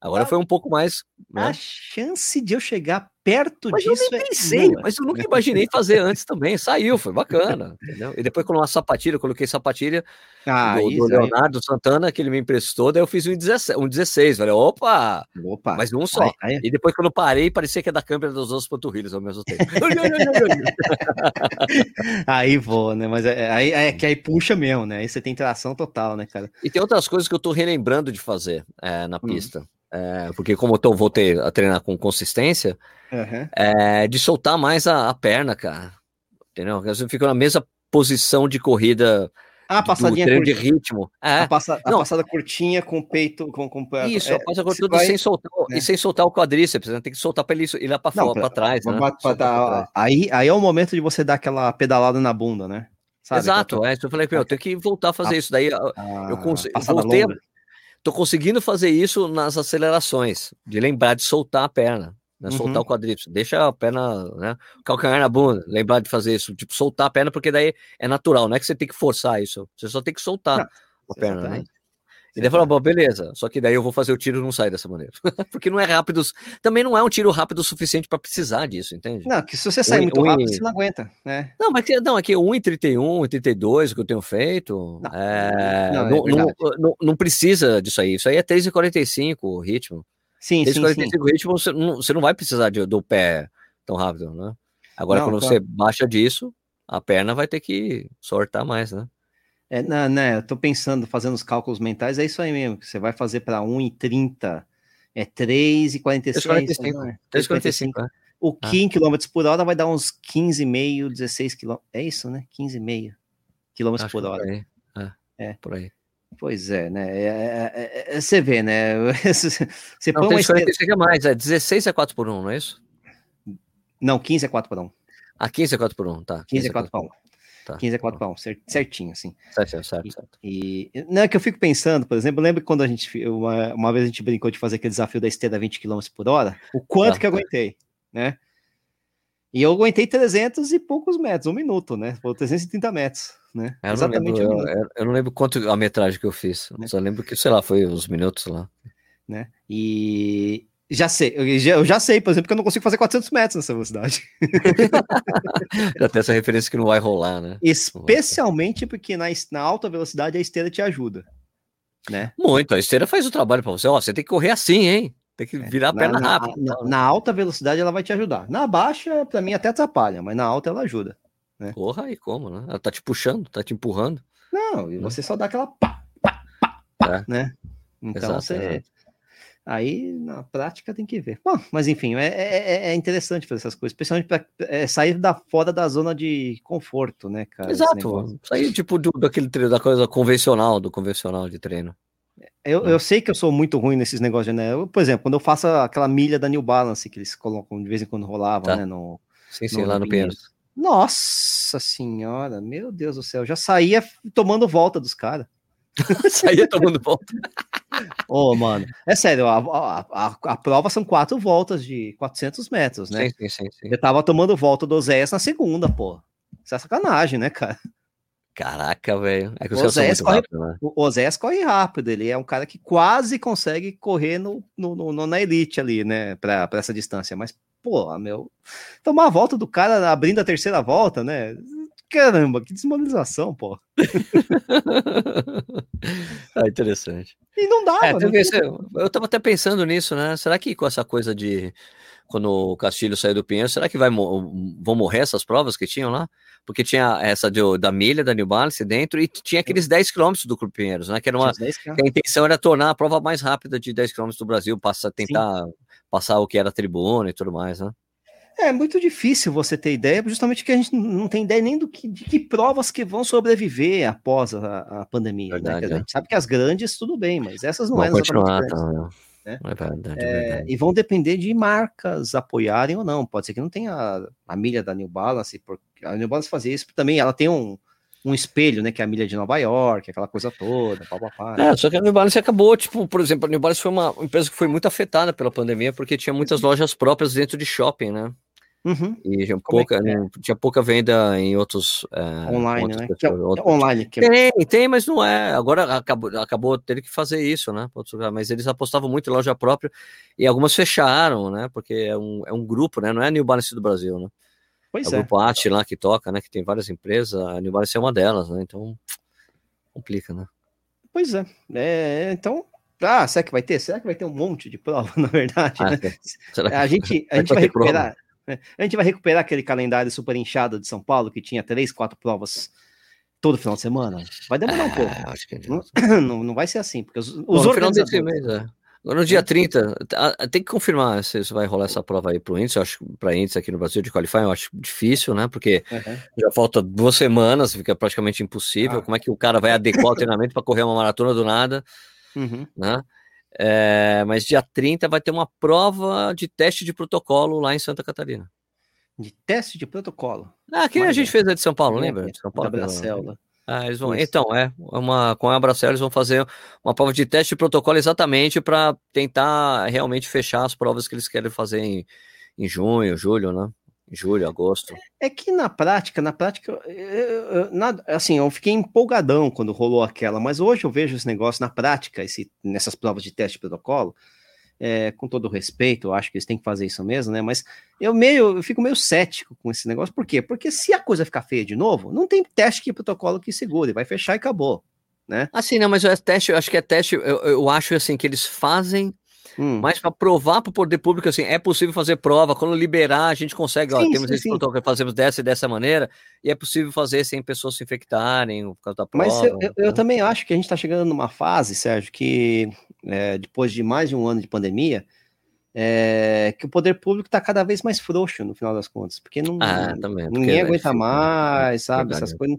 Agora foi um pouco mais. Né? A chance de eu chegar perto mas disso. Eu nem é pensei, é mas eu nunca imaginei fazer antes também. Saiu, foi bacana. Entendeu? E depois, quando uma sapatilha, eu coloquei sapatilha ah, do, do Leonardo aí. Santana, que ele me emprestou, daí eu fiz um 16. Um 16 falei, opa! Opa! Mas um só. E depois, quando eu parei, parecia que é da câmera dos outros panturrilhos ao mesmo tempo. <laughs> aí vou, né? Mas é, aí é que aí puxa mesmo, né? Aí você tem tração total, né, cara? E tem outras coisas que eu tô relembrando de fazer é, na hum. pista. Hum. É, porque como eu tô, voltei a treinar com consistência, uhum. é, de soltar mais a, a, perna, cara. Entendeu? Eu fico na mesma posição de corrida Ah, passadinha treino de ritmo. É. A, passa, a passada curtinha com o peito. Com, com, isso, é, a passada curtinha vai... sem soltar, né? e sem soltar o quadríceps, né? Tem que soltar para ele ir lá para fora, para trás. Né? Pra, pra dar, aí, aí é o momento de você dar aquela pedalada na bunda, né? Sabe, Exato, tô... é. Eu falei, eu tenho que voltar a fazer a, isso. Daí a, eu, eu voltei. Tô conseguindo fazer isso nas acelerações, de lembrar de soltar a perna né? Uhum. Soltar o quadríceps, deixa a perna, né? Calcanhar na bunda, lembrar de fazer isso, tipo, soltar a perna, porque daí é natural, não é que você tem que forçar isso, você só tem que soltar não, a perna, né? E daí falou, bom, beleza, só que daí eu vou fazer o tiro não sair dessa maneira. <laughs> Porque não é rápido, também não é um tiro rápido o suficiente para precisar disso, entende? Não, que se você sair um, muito um, rápido, você não aguenta, né? Não, mas não, aqui 1,31, 1,32 que eu tenho feito, não, é, não, não, é não, não, não, precisa disso aí, isso aí é 3,45 o ritmo. Sim, Desde sim, 45 sim. ritmo, você não, você não vai precisar de, do pé tão rápido, né? Agora, não, quando você baixa disso, a perna vai ter que sortar mais, né? É, não, né, eu tô pensando, fazendo os cálculos mentais, é isso aí mesmo, que você vai fazer para 1,30, é 3,46. 3,45. 3,45. O ah. em quilômetros por hora vai dar uns 15,5, 16 quilômetros. É isso, né? 15,5 quilômetros por hora. Por aí. É, é. Por aí. Pois é, né? É, é, é, você vê, né? <laughs> Você põe uma esteira... mais, é 16 é 4 por 1, não é isso? Não, 15 é 4 por 1. Ah, 15 é 4 por 1, tá. 15 é 4 por 1. Tá. 15 é 4 por 1, certinho, assim. Certo, certo, certo. E, e, não é que eu fico pensando, por exemplo, lembro quando a gente, uma, uma vez a gente brincou de fazer aquele desafio da esteira 20 km por hora, o quanto ah, que eu aguentei, né? E eu aguentei 300 e poucos metros, um minuto, né? Ou 330 metros, né? Eu Exatamente não lembro, um eu, eu, não lembro quanto a metragem que eu fiz. Né? Só lembro que, sei lá, foi uns minutos lá. Né? E já sei, eu já, eu já sei, por exemplo, que eu não consigo fazer 400 metros nessa velocidade. <laughs> já tem essa referência que não vai rolar, né? Especialmente porque na, na alta velocidade a esteira te ajuda. Né? Muito, a esteira faz o trabalho para você. Ó, você tem que correr assim, hein? Tem que é, virar a perna na, rápido. Na, na, alta velocidade ela vai te ajudar. Na baixa, para mim, até atrapalha, mas na alta ela ajuda. Né? Porra, aí como, né? Ela tá te puxando, tá te empurrando. Não, e né? você só dá aquela pá, pá, pá, pá é. né? Então exato, você. Exato. Aí na prática tem que ver. Bom, mas enfim, é, é, é, é interessante fazer essas coisas, especialmente para é, sair da fora da zona de conforto, né, cara? Exato. Sair tipo do, daquele treino, da coisa convencional, do convencional de treino. Eu, eu sei que eu sou muito ruim nesses negócios, né? Eu, por exemplo, quando eu faço aquela milha da New Balance que eles colocam de vez em quando rolava, tá. né? No, sim, sim, no lá no Pinheiros. Nossa senhora, meu Deus do céu, já saía tomando volta dos caras. <laughs> saía tomando volta. <laughs> Ô, oh, mano, é sério, a, a, a, prova são quatro voltas de 400 metros, né? Sim, sim, sim. sim. Eu tava tomando volta do Zé na segunda, pô. Isso é sacanagem, né, cara? Caraca, velho. É que o Oséias corre, rápido, né? o Oséias corre rápido, ele é um cara que quase consegue correr no, no, no na elite ali, né, pra, pra essa distância, mas, pô, meu, tomar a volta do cara abrindo a terceira volta, né, caramba, que desmoralização, pô. <laughs> ah, interessante. E não dava, é, não Eu tava até pensando nisso, né, será que com essa coisa de quando o Castilho saiu do Pinheiro, será que vai, vão morrer essas provas que tinham lá? Porque tinha essa de, da milha da New Balance dentro e tinha aqueles 10 quilômetros do Clube Pinheiros, né? Que, era uma, a intenção era tornar a prova mais rápida de 10 quilômetros do Brasil, passa, tentar Sim. passar o que era tribuna e tudo mais, né? É muito difícil você ter ideia, justamente que a gente não tem ideia nem do que, de que provas que vão sobreviver após a, a pandemia. Né? Verdade, né? A gente é. sabe que as grandes, tudo bem, mas essas não eram continuar, tá, né? É verdade, é, é verdade. E vão depender de marcas apoiarem ou não. Pode ser que não tenha a, a milha da New Balance, porque a New Balance fazia isso também. Ela tem um, um espelho, né? Que é a milha de Nova York, aquela coisa toda, pá, pá, pá. É, só que a New Balance acabou, tipo, por exemplo, a New Balance foi uma empresa que foi muito afetada pela pandemia, porque tinha muitas lojas próprias dentro de shopping, né? Uhum. E tinha pouca, é é? tinha pouca venda em outros. É, online, né? É, outros... online. Que tem, tem, mas não é. Agora acabou, acabou tendo que fazer isso, né? Mas eles apostavam muito em loja própria e algumas fecharam, né? Porque é um, é um grupo, né? Não é a New Balance do Brasil, né? Pois é. O grupo AT lá que toca, né? Que tem várias empresas, a New Balance é uma delas, né? Então complica, né? Pois é. é então, ah, será que vai ter? Será que vai ter um monte de prova, <laughs> na verdade? Ah, né? A gente, a gente vai recuperar. Prova? É, a gente vai recuperar aquele calendário super inchado de São Paulo que tinha três, quatro provas todo final de semana? Vai demorar um pouco. Acho que <coughs> não, não, vai ser assim, porque os, os Bom, desse mês, é. No dia 30, tem que confirmar se vai rolar essa prova aí para o índice. Eu acho para índice aqui no Brasil de qualifying, eu acho difícil, né? Porque uhum. já falta duas semanas, fica praticamente impossível. Ah. Como é que o cara vai adequar o treinamento para correr uma maratona do nada? Uhum. Né? É, mas dia 30 vai ter uma prova de teste de protocolo lá em Santa Catarina. De teste de protocolo? Ah, que a gente fez a de São Paulo, lembra? De São Paulo. Da Bracela. Ah, eles vão, então, é, uma, com a Abracel eles vão fazer uma prova de teste de protocolo exatamente para tentar realmente fechar as provas que eles querem fazer em, em junho, julho, né? Julho, agosto. É que na prática, na prática, eu, eu, nada, assim, eu fiquei empolgadão quando rolou aquela, mas hoje eu vejo esse negócio na prática, esse, nessas provas de teste de protocolo, é, com todo respeito, eu acho que eles têm que fazer isso mesmo, né? Mas eu meio, eu fico meio cético com esse negócio. Por quê? Porque se a coisa ficar feia de novo, não tem teste que protocolo que segure, vai fechar e acabou, né? Assim, não, mas é teste, eu acho que é teste, eu, eu acho assim que eles fazem Hum. Mas para provar para o poder público assim, é possível fazer prova. Quando liberar, a gente consegue. Sim, ó, temos sim, esse protocolo, fazemos dessa e dessa maneira, e é possível fazer sem pessoas se infectarem por causa da prova. Mas eu, eu, eu também acho que a gente está chegando numa fase, Sérgio, que é, depois de mais de um ano de pandemia, é, que o poder público está cada vez mais frouxo no final das contas, porque não, ah, também, ninguém porque é aguenta é mais, sabe? Verdade. Essas coisas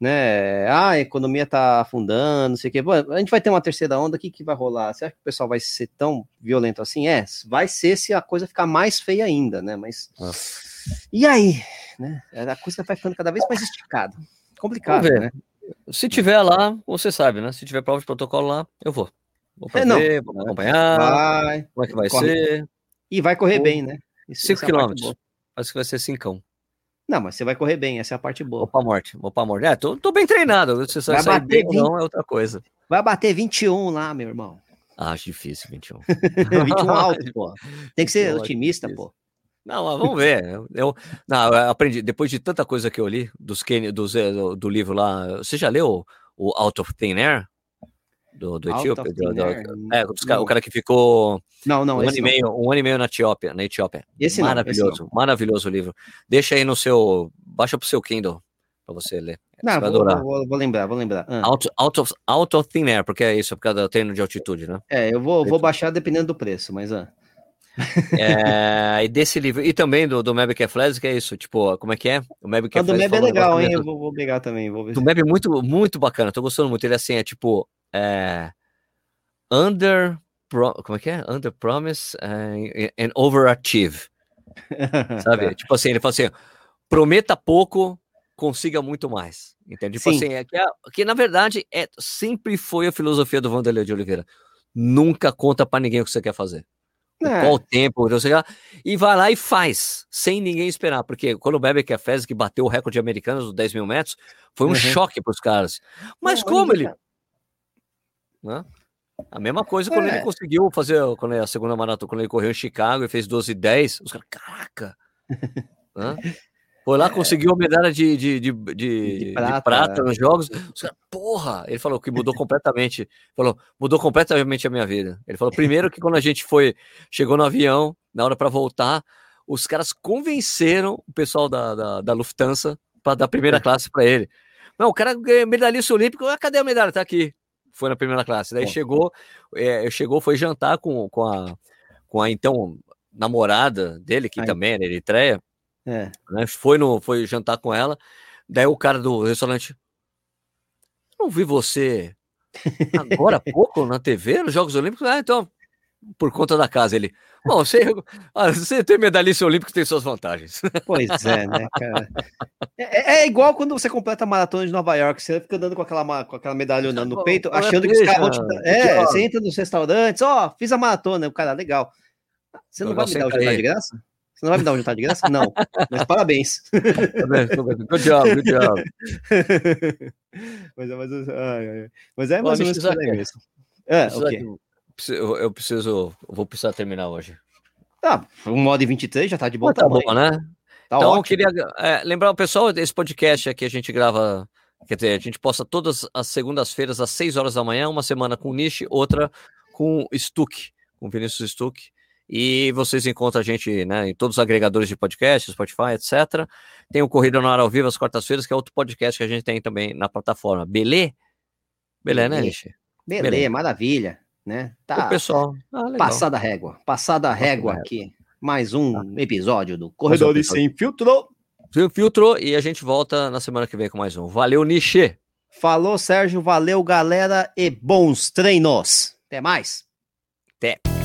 né? Ah, a economia está afundando, não sei o quê. Bom, a gente vai ter uma terceira onda, o que, que vai rolar? Você acha que o pessoal vai ser tão violento assim? É, vai ser se a coisa ficar mais feia ainda, né? Mas. Nossa. E aí? Né? A coisa vai ficando cada vez mais esticada. Complicado, né? Se tiver lá, você sabe, né? Se tiver prova de protocolo lá, eu vou. Vou fazer, é, vou acompanhar. Vai. Como é que vai corre. ser? E vai correr bem, né? 5 quilômetros. Acho que vai ser cincão. Não, mas você vai correr bem, essa é a parte boa. Vou pra morte, vou pra morte. É, tô, tô bem treinado. Você vai bater 20... não é outra coisa. Vai bater 21 lá, meu irmão. Ah, acho difícil, 21. 21 <laughs> alto, <laughs> pô. Tem que ser otimista, pô. Não, vamos ver. Eu, não, eu aprendi, depois de tanta coisa que eu li, dos, dos, eh, do, do livro lá. Você já leu o Out of Thin Air? Do, do Etíope. Do, do, é, o cara que ficou não, não, um, ano e meio, um ano e meio na Etiópia. Na Etiópia. Esse maravilhoso, não, maravilhoso livro. Deixa aí no seu. Baixa pro seu Kindle para você ler. Não, vou, vou, vou, lembrar, vou lembrar. Ah. Out, out, of, out of thin air, porque é isso, é por causa do treino de altitude, né? É, eu vou, vou baixar dependendo do preço, mas. Ah. É, <laughs> e desse livro, e também do, do Mavic Athletics, que é isso, tipo, como é que é? O Mavic ah, Do Meb é legal, hein? Eu vou, vou pegar também. Vou ver. Do Meb é muito, muito bacana, tô gostando muito. Ele é assim, é tipo, é, under como é que é? Under promise uh, and overachieve. <laughs> Sabe? tipo assim, ele fala assim: prometa pouco, consiga muito mais. Entende? Tipo Sim. assim, é que, é, que, na verdade é, sempre foi a filosofia do Vanderlei de Oliveira. Nunca conta para ninguém o que você quer fazer. É. Qual tempo, você já... e vai lá e faz, sem ninguém esperar, porque quando o Bebeck Fez que bateu o recorde americano dos 10 mil metros, foi um uhum. choque para os caras. Mas Não, como ele. Né? A mesma coisa quando é. ele conseguiu fazer quando é a segunda maratona, quando ele correu em Chicago e fez 12 e 10. Os caras, caraca! <laughs> Foi lá, é. conseguiu a medalha de, de, de, de, de prata, prata nos jogos. Os caras, porra! Ele falou que mudou completamente. Falou, mudou completamente a minha vida. Ele falou, primeiro que quando a gente foi, chegou no avião, na hora para voltar, os caras convenceram o pessoal da, da, da Lufthansa para dar primeira <laughs> classe para ele. Não, o cara ganhou medalhista olímpico, ah, cadê a medalha? Tá aqui foi na primeira classe. Daí Bom. chegou, é, chegou, foi jantar com, com, a, com a então namorada dele, que Aí. também era eritreia. É. Né? Foi, no, foi jantar com ela. Daí o cara do restaurante. Não vi você <laughs> agora há pouco na TV, nos Jogos Olímpicos. Ah, então, por conta da casa. Ele, bom, você, <laughs> você tem medalhista olímpico tem suas vantagens. Pois é, né, cara? É, é, é, igual quando você completa a maratona de Nova York, você fica andando com aquela, com aquela medalha no peito, achando que os caras vão te. É, você entra nos restaurantes, ó, oh, fiz a maratona, o cara, legal. Você não vai me dar o jantar de graça? Você não vai me dar um jantar de graça? Não. Mas parabéns. Good job, good job. mas, <laughs> mas, mas é mais ou menos isso. É, ok eu, eu preciso. Eu vou precisar terminar hoje. Tá, um modo 23 já tá de bom tá tamanho. bom, né? Tá então, ótimo. eu queria é, lembrar o pessoal desse podcast aqui, a gente grava. Quer dizer, a gente posta todas as segundas-feiras às 6 horas da manhã, uma semana com Niche, outra com Stuck, com Vinícius Stuck. E vocês encontram a gente né, em todos os agregadores de podcast, Spotify, etc. Tem o Corrida no Ar ao Vivo às quartas-feiras, que é outro podcast que a gente tem também na plataforma. Belê? Belê, né, Niche? Belê, Belê, maravilha. Né? Tá. O pessoal. Ah, passada régua. Passada régua aqui. Mais um tá. episódio do Corredores Sem Filtro. Sem Filtro. E a gente volta na semana que vem com mais um. Valeu, Niche. Falou, Sérgio. Valeu, galera. E bons treinos. Até mais. Até.